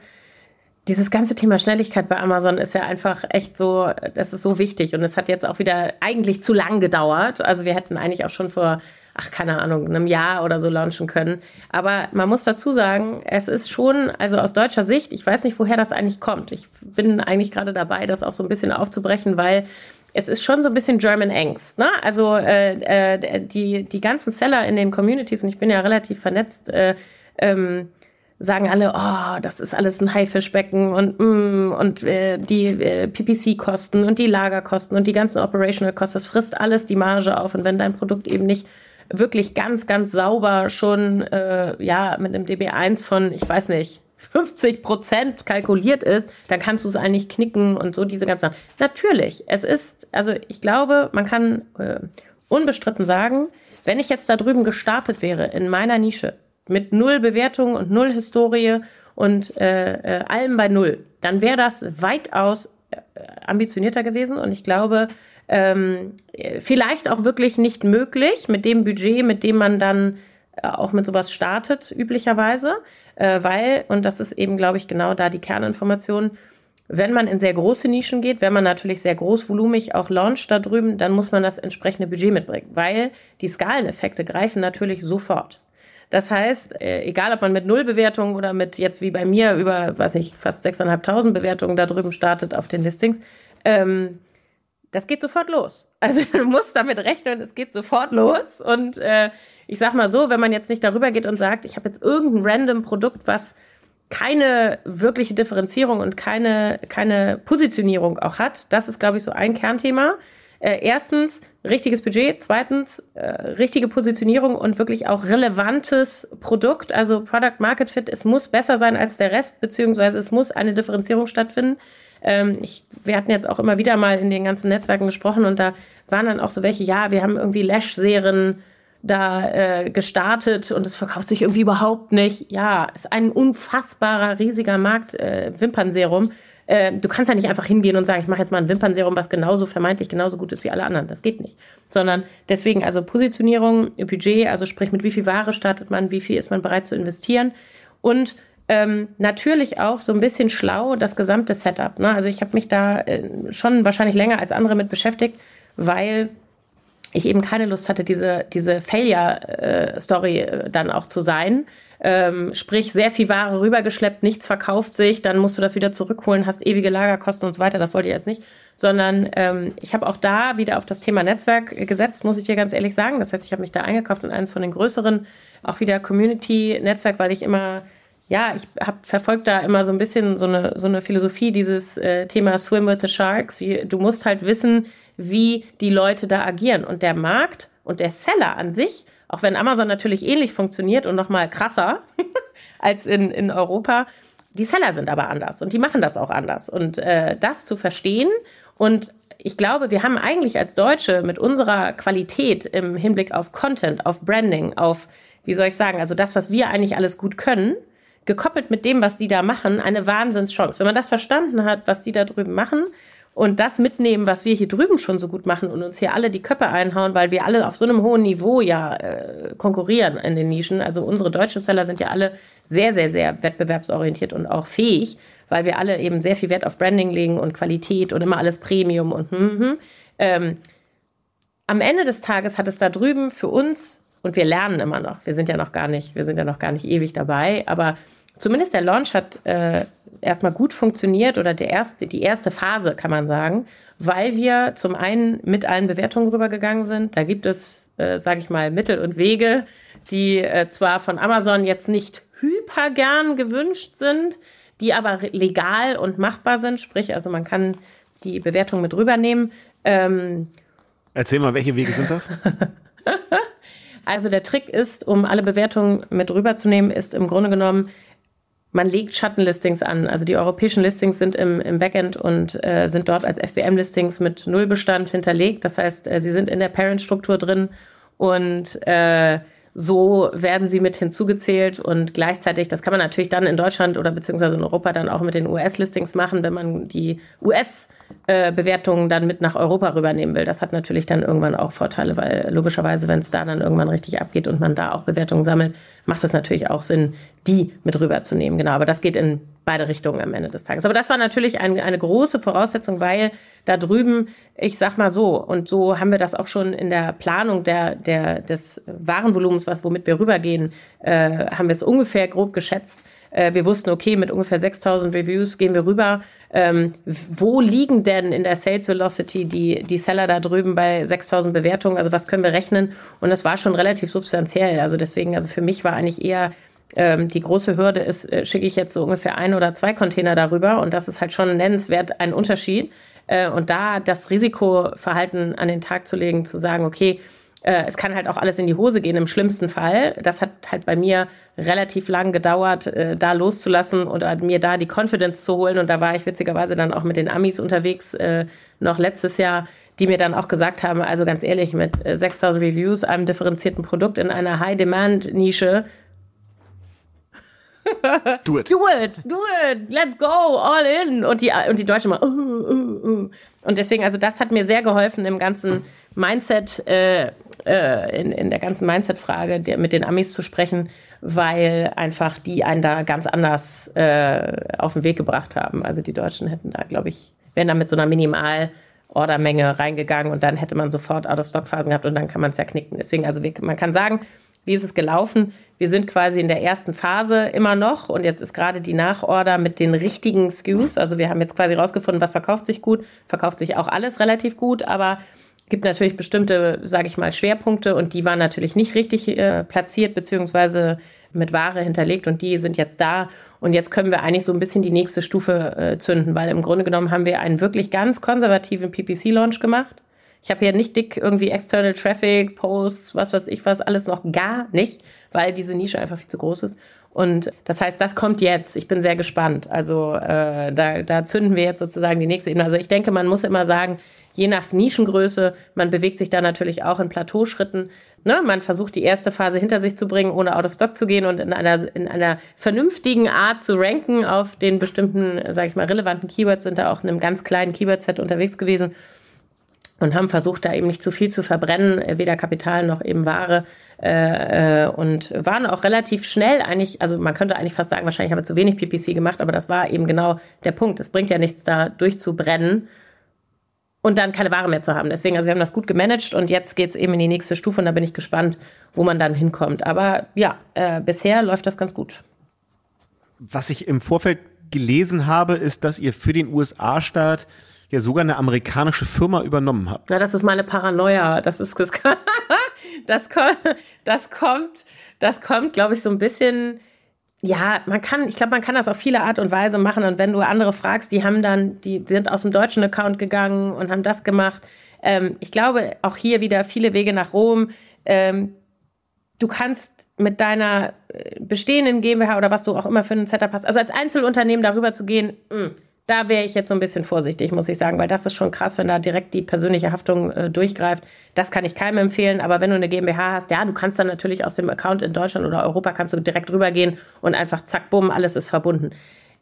Dieses ganze Thema Schnelligkeit bei Amazon ist ja einfach echt so, das ist so wichtig und es hat jetzt auch wieder eigentlich zu lang gedauert. Also wir hätten eigentlich auch schon vor ach, keine Ahnung, einem Jahr oder so launchen können. Aber man muss dazu sagen, es ist schon, also aus deutscher Sicht, ich weiß nicht, woher das eigentlich kommt. Ich bin eigentlich gerade dabei, das auch so ein bisschen aufzubrechen, weil es ist schon so ein bisschen German Angst. Ne? Also äh, äh, die, die ganzen Seller in den Communities, und ich bin ja relativ vernetzt, äh, ähm, sagen alle, oh, das ist alles ein Haifischbecken und mm, und äh, die äh, PPC-Kosten und die Lagerkosten und die ganzen Operational Kosten, das frisst alles die Marge auf. Und wenn dein Produkt eben nicht wirklich ganz, ganz sauber schon äh, ja mit einem DB1 von, ich weiß nicht, 50 Prozent kalkuliert ist, dann kannst du es eigentlich knicken und so diese ganzen. Natürlich, es ist, also ich glaube, man kann äh, unbestritten sagen, wenn ich jetzt da drüben gestartet wäre in meiner Nische mit null Bewertung und null Historie und äh, äh, allem bei null, dann wäre das weitaus äh, ambitionierter gewesen und ich glaube, ähm, vielleicht auch wirklich nicht möglich mit dem Budget, mit dem man dann äh, auch mit sowas startet, üblicherweise, äh, weil, und das ist eben, glaube ich, genau da die Kerninformation, wenn man in sehr große Nischen geht, wenn man natürlich sehr großvolumig auch launcht da drüben, dann muss man das entsprechende Budget mitbringen, weil die Skaleneffekte greifen natürlich sofort. Das heißt, äh, egal ob man mit null Bewertungen oder mit jetzt wie bei mir über, weiß ich, fast 6.500 Bewertungen da drüben startet auf den Listings, ähm, das geht sofort los. [laughs] Also du musst damit rechnen, es geht sofort los. Und äh, ich sag mal so, wenn man jetzt nicht darüber geht und sagt, ich habe jetzt irgendein random Produkt, was keine wirkliche Differenzierung und keine, keine Positionierung auch hat, das ist, glaube ich, so ein Kernthema. Äh, erstens, richtiges Budget. Zweitens, äh, richtige Positionierung und wirklich auch relevantes Produkt. Also Product Market Fit, es muss besser sein als der Rest, beziehungsweise es muss eine Differenzierung stattfinden. Ähm, ich, wir hatten jetzt auch immer wieder mal in den ganzen Netzwerken gesprochen und da waren dann auch so welche, ja, wir haben irgendwie Lash-Serien da äh, gestartet und es verkauft sich irgendwie überhaupt nicht. Ja, ist ein unfassbarer, riesiger Markt, äh, Wimpernserum. Äh, du kannst ja nicht einfach hingehen und sagen, ich mache jetzt mal ein Wimpernserum, was genauso vermeintlich genauso gut ist wie alle anderen. Das geht nicht. Sondern deswegen also Positionierung, Budget, also sprich mit wie viel Ware startet man, wie viel ist man bereit zu investieren und ähm, natürlich auch so ein bisschen schlau das gesamte Setup. Ne? Also ich habe mich da äh, schon wahrscheinlich länger als andere mit beschäftigt, weil ich eben keine Lust hatte, diese, diese Failure-Story äh, dann auch zu sein. Ähm, sprich, sehr viel Ware rübergeschleppt, nichts verkauft sich, dann musst du das wieder zurückholen, hast ewige Lagerkosten und so weiter. Das wollte ich jetzt nicht. Sondern ähm, ich habe auch da wieder auf das Thema Netzwerk gesetzt, muss ich dir ganz ehrlich sagen. Das heißt, ich habe mich da eingekauft in eines von den größeren, auch wieder Community-Netzwerk, weil ich immer ja, ich hab verfolgt da immer so ein bisschen so eine, so eine Philosophie, dieses äh, Thema Swim with the Sharks. Du musst halt wissen, wie die Leute da agieren. Und der Markt und der Seller an sich, auch wenn Amazon natürlich ähnlich funktioniert und nochmal krasser [laughs] als in, in Europa, die Seller sind aber anders und die machen das auch anders. Und äh, das zu verstehen und ich glaube, wir haben eigentlich als Deutsche mit unserer Qualität im Hinblick auf Content, auf Branding, auf, wie soll ich sagen, also das, was wir eigentlich alles gut können, gekoppelt mit dem, was die da machen, eine Wahnsinnschance. Wenn man das verstanden hat, was die da drüben machen und das mitnehmen, was wir hier drüben schon so gut machen und uns hier alle die Köpfe einhauen, weil wir alle auf so einem hohen Niveau ja äh, konkurrieren in den Nischen. Also unsere deutschen Seller sind ja alle sehr, sehr, sehr wettbewerbsorientiert und auch fähig, weil wir alle eben sehr viel Wert auf Branding legen und Qualität und immer alles Premium und hm, hm. Ähm, am Ende des Tages hat es da drüben für uns und wir lernen immer noch. Wir sind ja noch gar nicht, wir sind ja noch gar nicht ewig dabei, aber zumindest der Launch hat äh, erstmal gut funktioniert oder der erste, die erste Phase kann man sagen, weil wir zum einen mit allen Bewertungen rübergegangen sind. Da gibt es, äh, sage ich mal, Mittel und Wege, die äh, zwar von Amazon jetzt nicht hyper gern gewünscht sind, die aber legal und machbar sind. Sprich, also man kann die Bewertung mit rübernehmen. Ähm, Erzähl mal, welche Wege sind das? [laughs] Also der Trick ist, um alle Bewertungen mit rüberzunehmen, ist im Grunde genommen, man legt Schattenlistings an. Also die europäischen Listings sind im, im Backend und äh, sind dort als FBM-Listings mit Nullbestand hinterlegt. Das heißt, äh, sie sind in der Parent-Struktur drin und äh, so werden sie mit hinzugezählt und gleichzeitig, das kann man natürlich dann in Deutschland oder beziehungsweise in Europa dann auch mit den US-Listings machen, wenn man die US-Bewertungen dann mit nach Europa rübernehmen will. Das hat natürlich dann irgendwann auch Vorteile, weil logischerweise, wenn es da dann irgendwann richtig abgeht und man da auch Bewertungen sammelt, macht es natürlich auch Sinn, die mit rüberzunehmen. Genau, aber das geht in beide Richtungen am Ende des Tages. Aber das war natürlich ein, eine große Voraussetzung, weil da drüben, ich sag mal so, und so haben wir das auch schon in der Planung der, der, des Warenvolumens, was, womit wir rübergehen, äh, haben wir es ungefähr grob geschätzt. Äh, wir wussten, okay, mit ungefähr 6000 Reviews gehen wir rüber. Ähm, wo liegen denn in der Sales Velocity die, die Seller da drüben bei 6000 Bewertungen? Also was können wir rechnen? Und das war schon relativ substanziell. Also deswegen, also für mich war eigentlich eher ähm, die große Hürde ist, äh, schicke ich jetzt so ungefähr ein oder zwei Container darüber und das ist halt schon nennenswert ein Unterschied. Äh, und da das Risikoverhalten an den Tag zu legen, zu sagen, okay, äh, es kann halt auch alles in die Hose gehen im schlimmsten Fall. Das hat halt bei mir relativ lang gedauert, äh, da loszulassen oder mir da die Confidence zu holen. Und da war ich witzigerweise dann auch mit den Amis unterwegs, äh, noch letztes Jahr, die mir dann auch gesagt haben, also ganz ehrlich, mit 6000 Reviews, einem differenzierten Produkt in einer High-Demand-Nische, do it. Do it, do it, let's go, all in. Und die, und die Deutschen mal, uh, uh, uh. Und deswegen, also das hat mir sehr geholfen im ganzen Mindset, äh, äh, in, in der ganzen Mindset-Frage mit den Amis zu sprechen, weil einfach die einen da ganz anders äh, auf den Weg gebracht haben. Also die Deutschen hätten da, glaube ich, wären da mit so einer Minimal- Ordermenge reingegangen und dann hätte man sofort Out-of-Stock-Phasen gehabt und dann kann man es ja knicken. Deswegen, also man kann sagen, wie ist es gelaufen? Wir sind quasi in der ersten Phase immer noch und jetzt ist gerade die Nachorder mit den richtigen SKUs. Also wir haben jetzt quasi rausgefunden, was verkauft sich gut, verkauft sich auch alles relativ gut, aber gibt natürlich bestimmte, sage ich mal, Schwerpunkte und die waren natürlich nicht richtig äh, platziert beziehungsweise mit Ware hinterlegt und die sind jetzt da und jetzt können wir eigentlich so ein bisschen die nächste Stufe äh, zünden, weil im Grunde genommen haben wir einen wirklich ganz konservativen PPC-Launch gemacht. Ich habe hier nicht dick irgendwie external Traffic, Posts, was weiß ich was, alles noch gar nicht, weil diese Nische einfach viel zu groß ist. Und das heißt, das kommt jetzt. Ich bin sehr gespannt. Also äh, da, da zünden wir jetzt sozusagen die nächste Ebene. Also ich denke, man muss immer sagen, je nach Nischengröße. Man bewegt sich da natürlich auch in Plateauschritten. Ne? Man versucht die erste Phase hinter sich zu bringen, ohne out of stock zu gehen und in einer, in einer vernünftigen Art zu ranken auf den bestimmten, sage ich mal, relevanten Keywords, sind da auch in einem ganz kleinen Keyword-Set unterwegs gewesen und haben versucht, da eben nicht zu viel zu verbrennen, weder Kapital noch eben Ware. Äh, äh, und waren auch relativ schnell eigentlich, also man könnte eigentlich fast sagen, wahrscheinlich haben wir zu wenig PPC gemacht, aber das war eben genau der Punkt. Es bringt ja nichts, da durchzubrennen und dann keine Ware mehr zu haben. Deswegen, also wir haben das gut gemanagt und jetzt geht's eben in die nächste Stufe und da bin ich gespannt, wo man dann hinkommt. Aber ja, äh, bisher läuft das ganz gut. Was ich im Vorfeld gelesen habe, ist, dass ihr für den USA-Staat ja sogar eine amerikanische Firma übernommen habt. Ja, das ist meine Paranoia. Das ist das, [laughs] das kommt, das kommt, das kommt, glaube ich, so ein bisschen ja, man kann, ich glaube, man kann das auf viele Art und Weise machen. Und wenn du andere fragst, die haben dann, die sind aus dem deutschen Account gegangen und haben das gemacht. Ähm, ich glaube, auch hier wieder viele Wege nach Rom. Ähm, du kannst mit deiner äh, bestehenden GmbH oder was du auch immer für ein Setup hast, also als Einzelunternehmen darüber zu gehen, mh, hm, da wäre ich jetzt so ein bisschen vorsichtig, muss ich sagen, weil das ist schon krass, wenn da direkt die persönliche Haftung äh, durchgreift. Das kann ich keinem empfehlen, aber wenn du eine GmbH hast, ja, du kannst dann natürlich aus dem Account in Deutschland oder Europa kannst du direkt rübergehen und einfach zack, bumm, alles ist verbunden.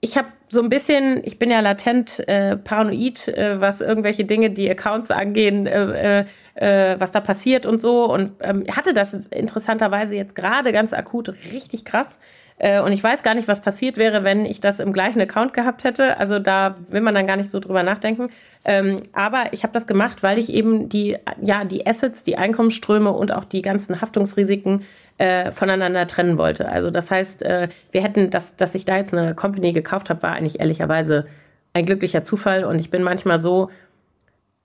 Ich habe so ein bisschen, ich bin ja latent äh, paranoid, äh, was irgendwelche Dinge, die Accounts angehen, äh, äh, äh was da passiert und so. Und ähm, hatte das interessanterweise jetzt gerade ganz akut richtig krass. Äh, und ich weiß gar nicht, was passiert wäre, wenn ich das im gleichen Account gehabt hätte. Also da will man dann gar nicht so drüber nachdenken. Ähm, aber ich habe das gemacht, weil ich eben die, ja, die Assets, die Einkommensströme und auch die ganzen Haftungsrisiken äh, voneinander trennen wollte. Also das heißt, äh, wir hätten, das, dass ich da jetzt eine Company gekauft habe, war eigentlich ehrlicherweise ein glücklicher Zufall. Und ich bin manchmal so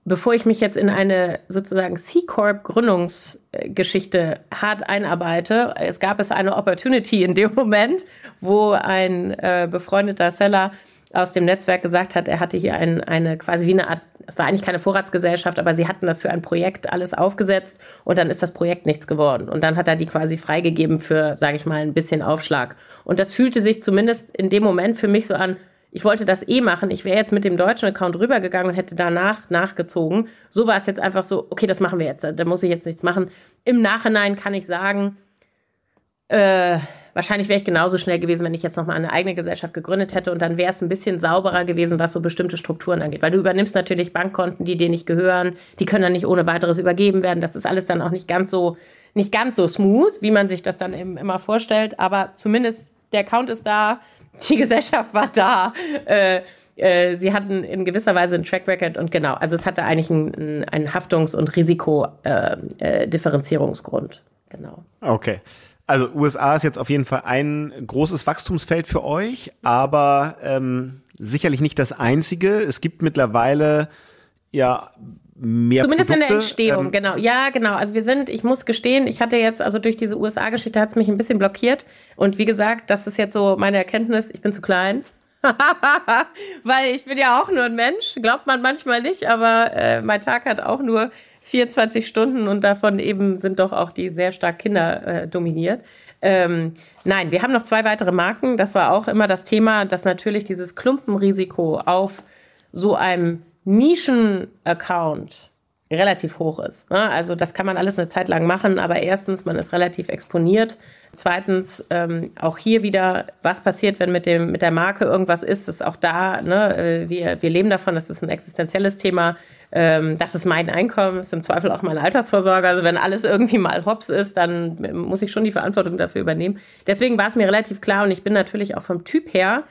bevor ich mich jetzt in eine sozusagen C-Corp-Gründungsgeschichte hart einarbeite, es gab es eine Opportunity in dem Moment, wo ein äh, befreundeter Seller aus dem Netzwerk gesagt hat, er hatte hier ein, eine quasi wie eine Art, es war eigentlich keine Vorratsgesellschaft, aber sie hatten das für ein Projekt alles aufgesetzt und dann ist das Projekt nichts geworden. Und dann hat er die quasi freigegeben für, sage ich mal, ein bisschen Aufschlag. Und das fühlte sich zumindest in dem Moment für mich so an, ich wollte das eh machen. Ich wäre jetzt mit dem deutschen Account rübergegangen und hätte danach nachgezogen. So war es jetzt einfach so, okay, das machen wir jetzt. Da muss ich jetzt nichts machen. Im Nachhinein kann ich sagen, äh, wahrscheinlich wäre ich genauso schnell gewesen, wenn ich jetzt nochmal eine eigene Gesellschaft gegründet hätte und dann wäre es ein bisschen sauberer gewesen, was so bestimmte Strukturen angeht. Weil du übernimmst natürlich Bankkonten, die dir nicht gehören, die können dann nicht ohne weiteres übergeben werden. Das ist alles dann auch nicht ganz so, nicht ganz so smooth, wie man sich das dann eben immer vorstellt. Aber zumindest der Account ist da, die Gesellschaft war da. Äh, äh, sie hatten in gewisser Weise einen Track Record und genau, also es hatte eigentlich einen, einen Haftungs- und Risikodifferenzierungsgrund. Äh, genau. Okay. Also USA ist jetzt auf jeden Fall ein großes Wachstumsfeld für euch, aber ähm, sicherlich nicht das einzige. Es gibt mittlerweile ja mehr Zumindest Produkte, in der Entstehung, ähm, genau. Ja, genau. Also wir sind, ich muss gestehen, ich hatte jetzt, also durch diese USA-Geschichte hat es mich ein bisschen blockiert. Und wie gesagt, das ist jetzt so meine Erkenntnis, ich bin zu klein. [laughs] Weil ich bin ja auch nur ein Mensch, glaubt man manchmal nicht, aber äh, mein Tag hat auch nur 24 Stunden und davon eben sind doch auch die sehr stark Kinder äh, dominiert. Ähm, nein, wir haben noch zwei weitere Marken. Das war auch immer das Thema, dass natürlich dieses Klumpenrisiko auf so einem Nischen-Account relativ hoch ist. Ne? Also das kann man alles eine Zeit lang machen, aber erstens, man ist relativ exponiert. Zweitens, ähm, auch hier wieder, was passiert, wenn mit, dem, mit der Marke irgendwas ist, ist auch da, ne? Äh, wir, wir leben davon, das ist ein existenzielles Thema. Ähm, das ist mein Einkommen, ist im Zweifel auch meine Altersvorsorge. Also wenn alles irgendwie mal hops ist, dann muss ich schon die Verantwortung dafür übernehmen. Deswegen war es mir relativ klar und ich bin natürlich auch vom Typ her,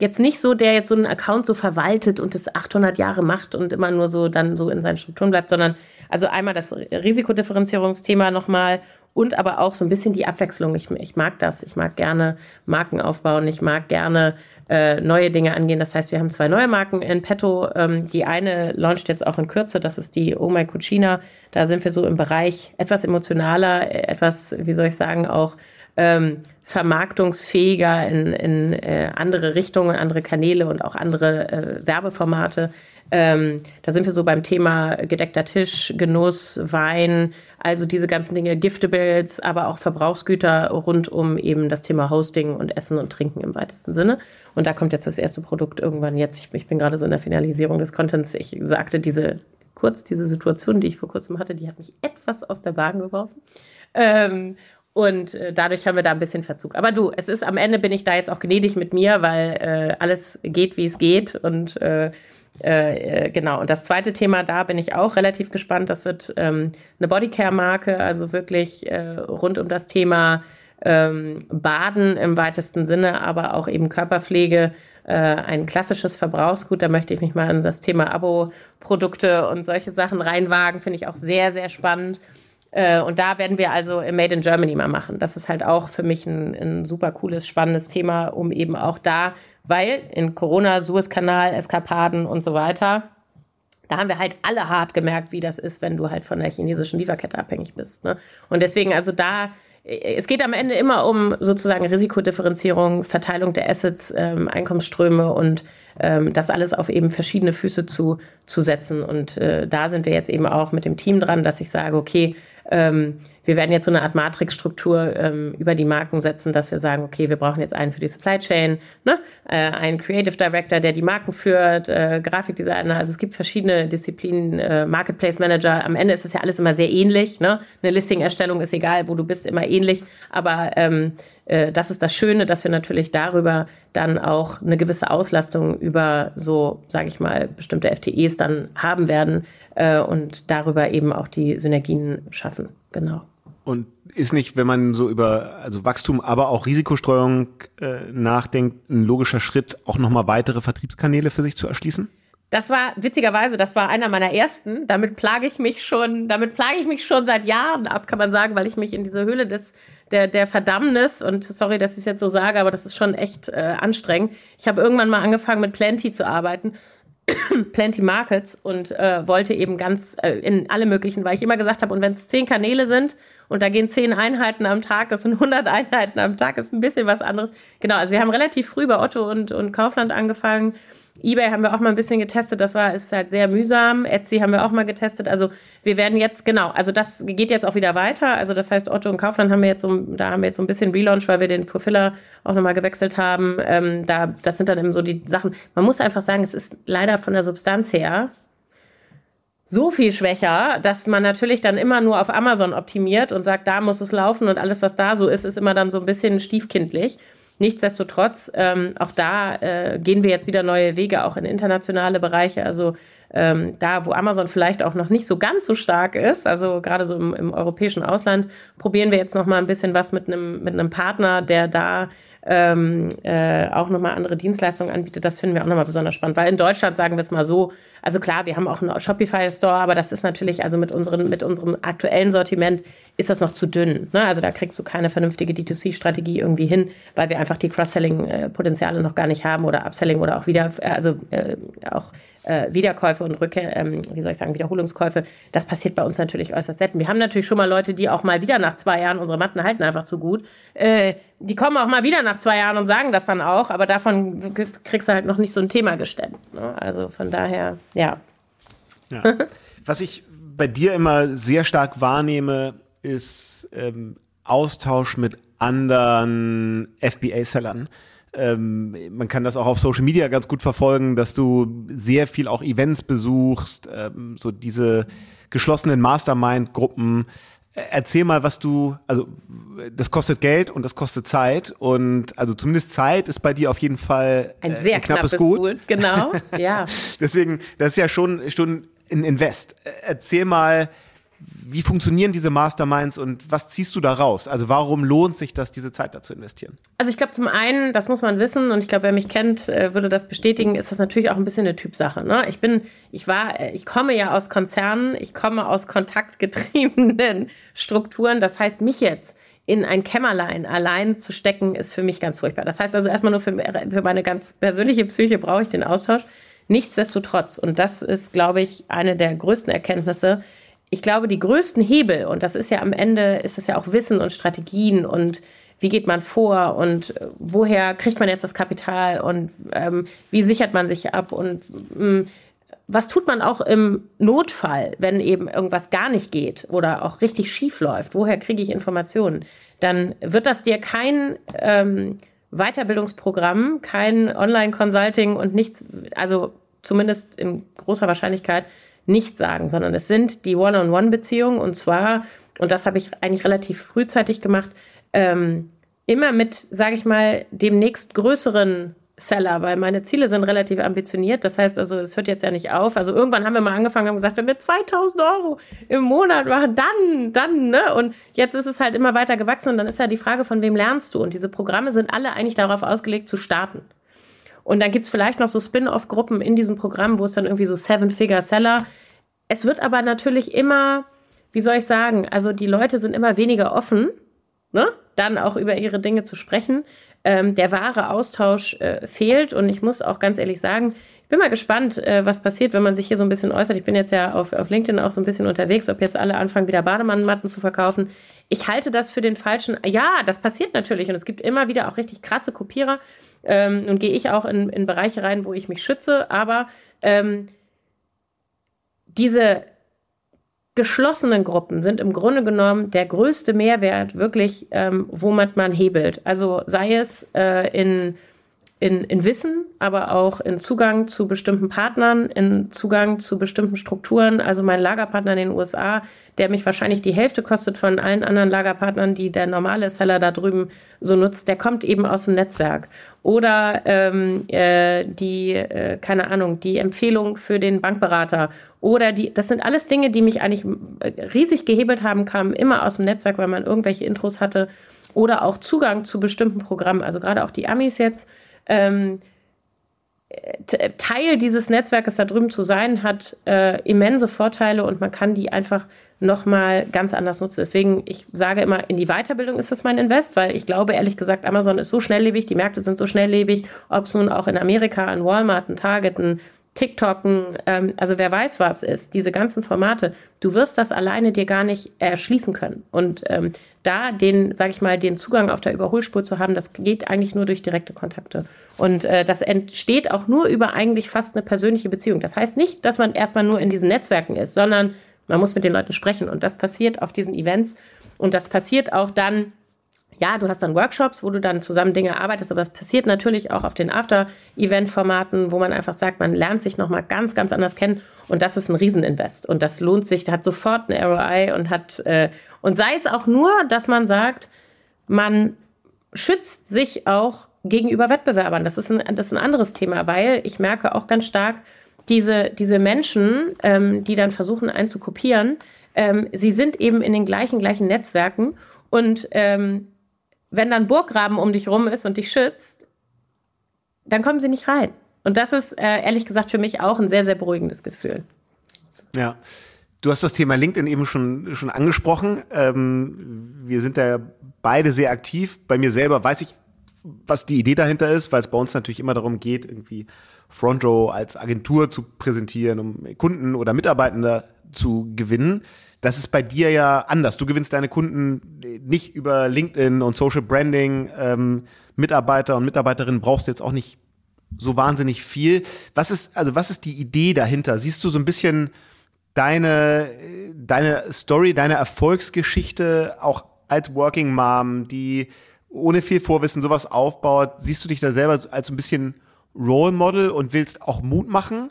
jetzt nicht so, der jetzt so einen Account so verwaltet und das 800 Jahre macht und immer nur so dann so in seinen Strukturen bleibt, sondern also einmal das Risikodifferenzierungsthema nochmal und aber auch so ein bisschen die Abwechslung. Ich, ich mag das. Ich mag gerne Marken aufbauen. Ich mag gerne äh, neue Dinge angehen. Das heißt, wir haben zwei neue Marken in petto. Ähm, die eine launcht jetzt auch in Kürze. Das ist die Oh My Cucina. Da sind wir so im Bereich etwas emotionaler, etwas, wie soll ich sagen, auch ähm, vermarktungsfähiger in, in äh, andere Richtungen, andere Kanäle und auch andere äh, Werbeformate. Ähm, da sind wir so beim Thema gedeckter Tisch, Genuss, Wein, also diese ganzen Dinge, Giftables, aber auch Verbrauchsgüter rund um eben das Thema Hosting und Essen und Trinken im weitesten Sinne. Und da kommt jetzt das erste Produkt irgendwann jetzt. Ich, ich bin gerade so in der Finalisierung des Contents. Ich sagte diese kurz, diese Situation, die ich vor kurzem hatte, die hat mich etwas aus der Bahn geworfen. Ähm, und äh, dadurch haben wir da ein bisschen Verzug. Aber du, es ist am Ende bin ich da jetzt auch gnädig mit mir, weil äh, alles geht, wie es geht. Und äh, äh, genau. Und das zweite Thema, da bin ich auch relativ gespannt. Das wird ähm, eine Bodycare-Marke, also wirklich äh, rund um das Thema ähm, Baden im weitesten Sinne, aber auch eben Körperpflege. Äh, ein klassisches Verbrauchsgut. Da möchte ich mich mal in das Thema Abo-Produkte und solche Sachen reinwagen. Finde ich auch sehr, sehr spannend. Äh, und da werden wir also Made in Germany mal machen. Das ist halt auch für mich ein, ein super cooles, spannendes Thema, um eben auch da, weil in Corona, Suezkanal, Eskapaden und so weiter, da haben wir halt alle hart gemerkt, wie das ist, wenn du halt von der chinesischen Lieferkette abhängig bist. Ne? Und deswegen, also da, es geht am Ende immer um sozusagen Risikodifferenzierung, Verteilung der Assets, ähm, Einkommensströme und ähm, das alles auf eben verschiedene Füße zu, zu setzen. Und äh, da sind wir jetzt eben auch mit dem Team dran, dass ich sage, okay, ähm, wir werden jetzt so eine Art Matrixstruktur ähm, über die Marken setzen, dass wir sagen, okay, wir brauchen jetzt einen für die Supply Chain, ne? äh, einen Creative Director, der die Marken führt, äh, Grafikdesigner. Also es gibt verschiedene Disziplinen, äh, Marketplace Manager. Am Ende ist es ja alles immer sehr ähnlich. Ne? Eine Listing-Erstellung ist egal, wo du bist, immer ähnlich. Aber ähm, äh, das ist das Schöne, dass wir natürlich darüber dann auch eine gewisse Auslastung über so, sage ich mal, bestimmte FTEs dann haben werden, äh, und darüber eben auch die Synergien schaffen. Genau. Und ist nicht, wenn man so über also Wachstum, aber auch Risikostreuung äh, nachdenkt, ein logischer Schritt, auch nochmal weitere Vertriebskanäle für sich zu erschließen? Das war witzigerweise, das war einer meiner ersten. Damit plage ich mich schon, damit plage ich mich schon seit Jahren ab, kann man sagen, weil ich mich in diese Höhle des der der Verdammnis und sorry, dass ich es jetzt so sage, aber das ist schon echt äh, anstrengend. Ich habe irgendwann mal angefangen mit Plenty zu arbeiten [clears throat] Plenty Markets und äh, wollte eben ganz äh, in alle möglichen, weil ich immer gesagt habe, und wenn es zehn Kanäle sind und da gehen zehn Einheiten am Tag, das sind 100 Einheiten am Tag, ist ein bisschen was anderes. Genau, also wir haben relativ früh bei Otto und, und Kaufland angefangen eBay haben wir auch mal ein bisschen getestet, das war ist halt sehr mühsam. Etsy haben wir auch mal getestet. Also wir werden jetzt genau, also das geht jetzt auch wieder weiter. Also das heißt Otto und Kaufland haben wir jetzt so, da haben wir jetzt so ein bisschen Relaunch, weil wir den Fulfiller auch nochmal gewechselt haben. Ähm, da das sind dann eben so die Sachen. Man muss einfach sagen, es ist leider von der Substanz her so viel schwächer, dass man natürlich dann immer nur auf Amazon optimiert und sagt, da muss es laufen und alles, was da so ist, ist immer dann so ein bisschen stiefkindlich. Nichtsdestotrotz, ähm, auch da äh, gehen wir jetzt wieder neue Wege, auch in internationale Bereiche. Also ähm, da, wo Amazon vielleicht auch noch nicht so ganz so stark ist, also gerade so im, im europäischen Ausland, probieren wir jetzt noch mal ein bisschen was mit einem mit einem Partner, der da ähm, äh, auch nochmal andere Dienstleistungen anbietet, das finden wir auch nochmal besonders spannend. Weil in Deutschland, sagen wir es mal so, also klar, wir haben auch einen Shopify-Store, aber das ist natürlich, also mit, unseren, mit unserem aktuellen Sortiment ist das noch zu dünn. Ne? Also da kriegst du keine vernünftige D2C-Strategie irgendwie hin, weil wir einfach die Cross-Selling-Potenziale noch gar nicht haben oder Upselling oder auch wieder, also äh, auch äh, Wiederkäufe und Rückkehr, ähm, wie soll ich sagen, Wiederholungskäufe, das passiert bei uns natürlich äußerst selten. Wir haben natürlich schon mal Leute, die auch mal wieder nach zwei Jahren, unsere Matten halten einfach zu gut, äh, die kommen auch mal wieder nach zwei Jahren und sagen das dann auch, aber davon kriegst du halt noch nicht so ein Thema gestellt. Ne? Also von daher, ja. ja. Was ich bei dir immer sehr stark wahrnehme, ist ähm, Austausch mit anderen FBA-Sellern. Ähm, man kann das auch auf Social Media ganz gut verfolgen, dass du sehr viel auch Events besuchst, ähm, so diese geschlossenen Mastermind-Gruppen. Erzähl mal, was du, also das kostet Geld und das kostet Zeit und also zumindest Zeit ist bei dir auf jeden Fall ein äh, sehr ein knappes, knappes Gut. Gut. Genau, [laughs] ja. Deswegen, das ist ja schon schon ein Invest. Erzähl mal, wie funktionieren diese Masterminds und was ziehst du da raus? Also warum lohnt sich das, diese Zeit dazu investieren? Also ich glaube zum einen, das muss man wissen und ich glaube, wer mich kennt, äh, würde das bestätigen, ist das natürlich auch ein bisschen eine Typsache. Ne? Ich bin, ich war, äh, ich komme ja aus Konzernen, ich komme aus kontaktgetriebenen [laughs] Strukturen. Das heißt, mich jetzt in ein Kämmerlein allein zu stecken, ist für mich ganz furchtbar. Das heißt also erstmal nur für, für meine ganz persönliche Psyche brauche ich den Austausch. Nichtsdestotrotz, und das ist, glaube ich, eine der größten Erkenntnisse, ich glaube, die größten Hebel, und das ist ja am Ende, ist es ja auch Wissen und Strategien und wie geht man vor und äh, woher kriegt man jetzt das Kapital und ähm, wie sichert man sich ab und ähm, was tut man auch im Notfall, wenn eben irgendwas gar nicht geht oder auch richtig schief läuft? Woher kriege ich Informationen? Dann wird das dir kein ähm, Weiterbildungsprogramm, kein Online-Consulting und nichts, also zumindest in großer Wahrscheinlichkeit nicht sagen, sondern es sind die One-on-One-Beziehungen und zwar, und das habe ich eigentlich relativ frühzeitig gemacht, ähm, immer mit, sage ich mal, dem nächst größeren Seller, weil meine Ziele sind relativ ambitioniert. Das heißt also, es hört jetzt ja nicht auf. Also irgendwann haben wir mal angefangen und gesagt, wenn wir 2000 Euro im Monat machen, dann, dann, ne? Und jetzt ist es halt immer weiter gewachsen und dann ist ja die Frage, von wem lernst du? Und diese Programme sind alle eigentlich darauf ausgelegt, zu starten. Und dann gibt's vielleicht noch so Spin-off-Gruppen in diesem Programm, wo es dann irgendwie so Seven-Figure-Seller. Es wird aber natürlich immer, wie soll ich sagen, also die Leute sind immer weniger offen, ne? dann auch über ihre Dinge zu sprechen. Ähm, der wahre Austausch äh, fehlt und ich muss auch ganz ehrlich sagen, ich bin mal gespannt, äh, was passiert, wenn man sich hier so ein bisschen äußert. Ich bin jetzt ja auf, auf LinkedIn auch so ein bisschen unterwegs, ob jetzt alle anfangen, wieder Bademannmatten zu verkaufen. Ich halte das für den falschen. Ja, das passiert natürlich und es gibt immer wieder auch richtig krasse Kopierer. Ähm, nun gehe ich auch in, in Bereiche rein, wo ich mich schütze, aber ähm, diese geschlossenen Gruppen sind im Grunde genommen der größte Mehrwert, wirklich, ähm, womit man hebelt. Also sei es äh, in in, in Wissen, aber auch in Zugang zu bestimmten Partnern, in Zugang zu bestimmten Strukturen. Also mein Lagerpartner in den USA, der mich wahrscheinlich die Hälfte kostet von allen anderen Lagerpartnern, die der normale Seller da drüben so nutzt, der kommt eben aus dem Netzwerk. Oder ähm, äh, die, äh, keine Ahnung, die Empfehlung für den Bankberater. Oder die, das sind alles Dinge, die mich eigentlich äh, riesig gehebelt haben, kamen immer aus dem Netzwerk, weil man irgendwelche Intros hatte. Oder auch Zugang zu bestimmten Programmen. Also gerade auch die Amis jetzt ähm, Teil dieses Netzwerkes da drüben zu sein, hat äh, immense Vorteile und man kann die einfach nochmal ganz anders nutzen. Deswegen, ich sage immer, in die Weiterbildung ist das mein Invest, weil ich glaube, ehrlich gesagt, Amazon ist so schnelllebig, die Märkte sind so schnelllebig, ob es nun auch in Amerika, ein Walmart, ein Target, ein TikToken, ähm, also wer weiß was ist, diese ganzen Formate, du wirst das alleine dir gar nicht erschließen können. Und ähm, da den, sag ich mal, den Zugang auf der Überholspur zu haben, das geht eigentlich nur durch direkte Kontakte. Und äh, das entsteht auch nur über eigentlich fast eine persönliche Beziehung. Das heißt nicht, dass man erstmal nur in diesen Netzwerken ist, sondern man muss mit den Leuten sprechen. Und das passiert auf diesen Events. Und das passiert auch dann ja, du hast dann Workshops, wo du dann zusammen Dinge arbeitest, aber das passiert natürlich auch auf den After-Event-Formaten, wo man einfach sagt, man lernt sich nochmal ganz, ganz anders kennen. Und das ist ein Rieseninvest. Und das lohnt sich, hat sofort ein ROI und hat, äh, und sei es auch nur, dass man sagt, man schützt sich auch gegenüber Wettbewerbern. Das ist ein, das ist ein anderes Thema, weil ich merke auch ganz stark, diese, diese Menschen, ähm, die dann versuchen, einen zu kopieren, ähm, sie sind eben in den gleichen, gleichen Netzwerken. Und ähm, wenn dann Burggraben um dich rum ist und dich schützt, dann kommen sie nicht rein. Und das ist äh, ehrlich gesagt für mich auch ein sehr, sehr beruhigendes Gefühl. Ja. Du hast das Thema LinkedIn eben schon, schon angesprochen. Ähm, wir sind da beide sehr aktiv. Bei mir selber weiß ich, was die Idee dahinter ist, weil es bei uns natürlich immer darum geht, irgendwie Front Row als Agentur zu präsentieren, um Kunden oder Mitarbeitende zu gewinnen. Das ist bei dir ja anders. Du gewinnst deine Kunden nicht über LinkedIn und Social Branding. Ähm, Mitarbeiter und Mitarbeiterinnen brauchst du jetzt auch nicht so wahnsinnig viel. Was ist, also was ist die Idee dahinter? Siehst du so ein bisschen deine, deine Story, deine Erfolgsgeschichte auch als Working Mom, die ohne viel Vorwissen sowas aufbaut, siehst du dich da selber als ein bisschen Role Model und willst auch Mut machen?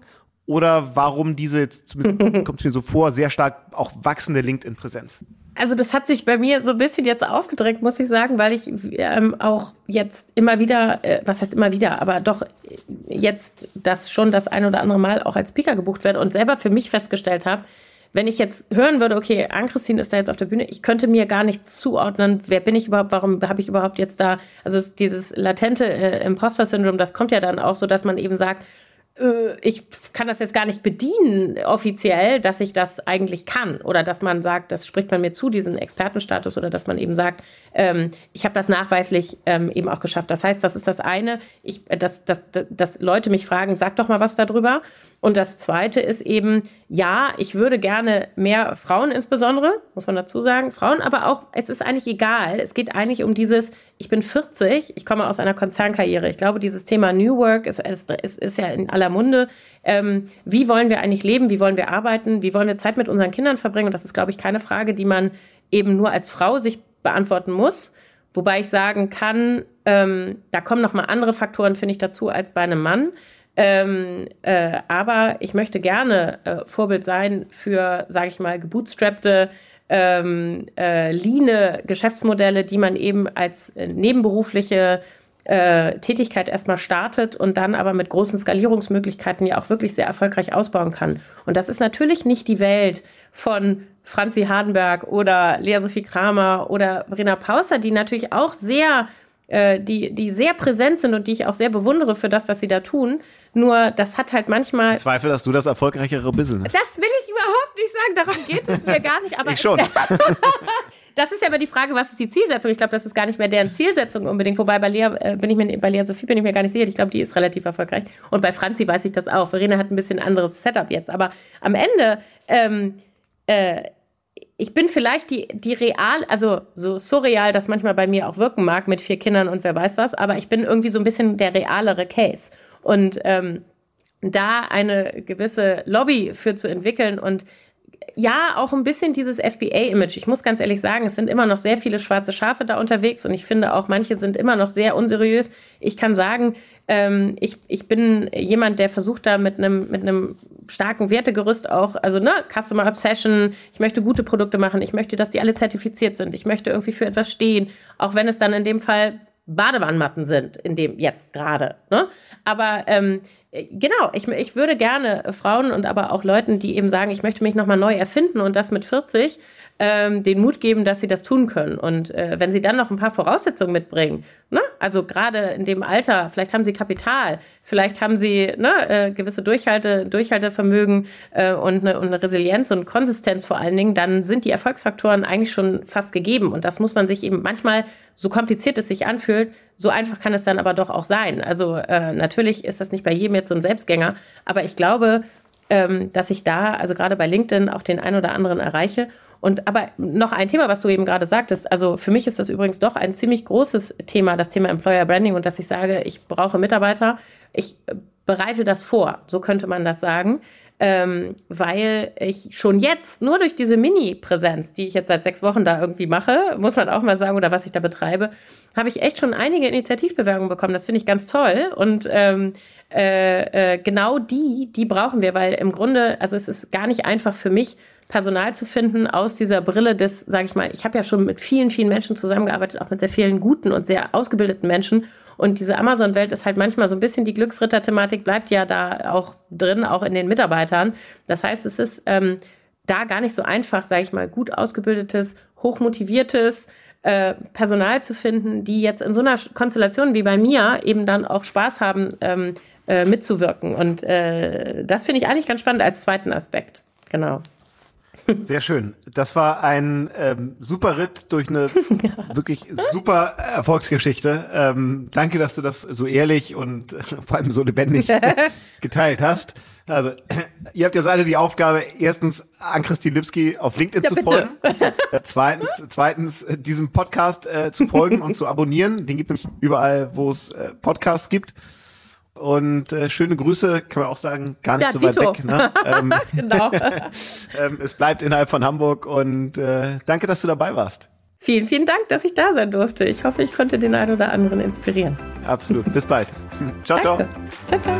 Oder warum diese, jetzt [laughs] kommt es mir so vor, sehr stark auch wachsende LinkedIn-Präsenz? Also das hat sich bei mir so ein bisschen jetzt aufgedrängt, muss ich sagen, weil ich ähm, auch jetzt immer wieder, äh, was heißt immer wieder, aber doch jetzt das schon das ein oder andere Mal auch als Speaker gebucht werde und selber für mich festgestellt habe, wenn ich jetzt hören würde, okay, Ann-Christine ist da jetzt auf der Bühne, ich könnte mir gar nichts zuordnen, wer bin ich überhaupt, warum habe ich überhaupt jetzt da, also dieses latente äh, Imposter-Syndrom, das kommt ja dann auch so, dass man eben sagt, äh, ich kann das jetzt gar nicht bedienen offiziell, dass ich das eigentlich kann oder dass man sagt, das spricht man mir zu, diesen Expertenstatus oder dass man eben sagt, ähm, ich habe das nachweislich ähm, eben auch geschafft. Das heißt, das ist das eine, ich, dass, dass, dass Leute mich fragen, sag doch mal was darüber. Und das zweite ist eben, ja, ich würde gerne mehr Frauen insbesondere, muss man dazu sagen, Frauen, aber auch, es ist eigentlich egal. Es geht eigentlich um dieses, ich bin 40, ich komme aus einer Konzernkarriere. Ich glaube, dieses Thema New Work ist, ist, ist, ja in aller Munde. Ähm, wie wollen wir eigentlich leben? Wie wollen wir arbeiten? Wie wollen wir Zeit mit unseren Kindern verbringen? Und das ist, glaube ich, keine Frage, die man eben nur als Frau sich beantworten muss. Wobei ich sagen kann, ähm, da kommen noch mal andere Faktoren, finde ich, dazu als bei einem Mann. Ähm, äh, aber ich möchte gerne äh, Vorbild sein für, sage ich mal, gebootstrappte, ähm, äh, leane Geschäftsmodelle, die man eben als äh, nebenberufliche äh, Tätigkeit erstmal startet und dann aber mit großen Skalierungsmöglichkeiten ja auch wirklich sehr erfolgreich ausbauen kann. Und das ist natürlich nicht die Welt von Franzi Hardenberg oder Lea Sophie Kramer oder Verena Pauser, die natürlich auch sehr äh, die, die sehr präsent sind und die ich auch sehr bewundere für das, was sie da tun. Nur das hat halt manchmal. Im Zweifel hast du das erfolgreichere Business. Das will ich überhaupt nicht sagen, darum geht es mir gar nicht. Aber ich schon. [laughs] das ist ja aber die Frage, was ist die Zielsetzung? Ich glaube, das ist gar nicht mehr deren Zielsetzung unbedingt. Wobei bei Lea, äh, bin ich mir, bei Lea Sophie bin ich mir gar nicht sicher. Ich glaube, die ist relativ erfolgreich. Und bei Franzi weiß ich das auch. Verena hat ein bisschen anderes Setup jetzt. Aber am Ende, ähm, äh, ich bin vielleicht die, die real, also so surreal, das manchmal bei mir auch wirken mag mit vier Kindern und wer weiß was, aber ich bin irgendwie so ein bisschen der realere Case. Und ähm, da eine gewisse Lobby für zu entwickeln und ja, auch ein bisschen dieses FBA-Image. Ich muss ganz ehrlich sagen, es sind immer noch sehr viele schwarze Schafe da unterwegs und ich finde auch, manche sind immer noch sehr unseriös. Ich kann sagen, ähm, ich, ich bin jemand, der versucht da mit einem mit einem starken Wertegerüst auch, also ne, Customer Obsession, ich möchte gute Produkte machen, ich möchte, dass die alle zertifiziert sind, ich möchte irgendwie für etwas stehen, auch wenn es dann in dem Fall Badewannenmatten sind, in dem jetzt gerade. Ne? Aber ähm, genau, ich, ich würde gerne Frauen und aber auch Leuten, die eben sagen, ich möchte mich nochmal neu erfinden und das mit 40, ähm, den Mut geben, dass sie das tun können. Und äh, wenn sie dann noch ein paar Voraussetzungen mitbringen, ne? also gerade in dem Alter, vielleicht haben sie Kapital, vielleicht haben sie ne, äh, gewisse Durchhalte, Durchhaltevermögen äh, und, eine, und eine Resilienz und Konsistenz vor allen Dingen, dann sind die Erfolgsfaktoren eigentlich schon fast gegeben. Und das muss man sich eben manchmal, so kompliziert es sich anfühlt, so einfach kann es dann aber doch auch sein. Also äh, natürlich ist das nicht bei jedem jetzt so ein Selbstgänger, aber ich glaube, ähm, dass ich da, also gerade bei LinkedIn, auch den einen oder anderen erreiche. Und aber noch ein Thema, was du eben gerade sagtest, also für mich ist das übrigens doch ein ziemlich großes Thema, das Thema Employer Branding und dass ich sage, ich brauche Mitarbeiter. Ich bereite das vor, so könnte man das sagen. Ähm, weil ich schon jetzt nur durch diese Mini-Präsenz, die ich jetzt seit sechs Wochen da irgendwie mache, muss man auch mal sagen, oder was ich da betreibe, habe ich echt schon einige Initiativbewerbungen bekommen. Das finde ich ganz toll und ähm, äh, äh, genau die, die brauchen wir, weil im Grunde, also es ist gar nicht einfach für mich, Personal zu finden aus dieser Brille des, sage ich mal, ich habe ja schon mit vielen, vielen Menschen zusammengearbeitet, auch mit sehr vielen guten und sehr ausgebildeten Menschen. Und diese Amazon-Welt ist halt manchmal so ein bisschen die Glücksritter-Thematik, bleibt ja da auch drin, auch in den Mitarbeitern. Das heißt, es ist ähm, da gar nicht so einfach, sage ich mal, gut ausgebildetes, hochmotiviertes äh, Personal zu finden, die jetzt in so einer Konstellation wie bei mir eben dann auch Spaß haben, ähm, äh, mitzuwirken. Und äh, das finde ich eigentlich ganz spannend als zweiten Aspekt. Genau. Sehr schön. Das war ein ähm, super Ritt durch eine [laughs] ja. wirklich super Erfolgsgeschichte. Ähm, danke, dass du das so ehrlich und äh, vor allem so lebendig [laughs] geteilt hast. Also, [clears throat] ihr habt jetzt alle die Aufgabe, erstens an Christine Lipski auf LinkedIn ja, zu folgen. Äh, zweitens, zweitens äh, diesem Podcast äh, zu folgen und zu abonnieren. Den gibt es überall, wo es äh, Podcasts gibt. Und äh, schöne Grüße, kann man auch sagen, gar nicht ja, so Dito. weit weg. Ne? [laughs] Ähm, genau. [laughs] ähm, es bleibt innerhalb von Hamburg und äh, danke, dass du dabei warst. Vielen, vielen Dank, dass ich da sein durfte. Ich hoffe, ich konnte den einen oder anderen inspirieren. Absolut. Bis bald. [laughs] ciao, ciao. Ciao, ciao.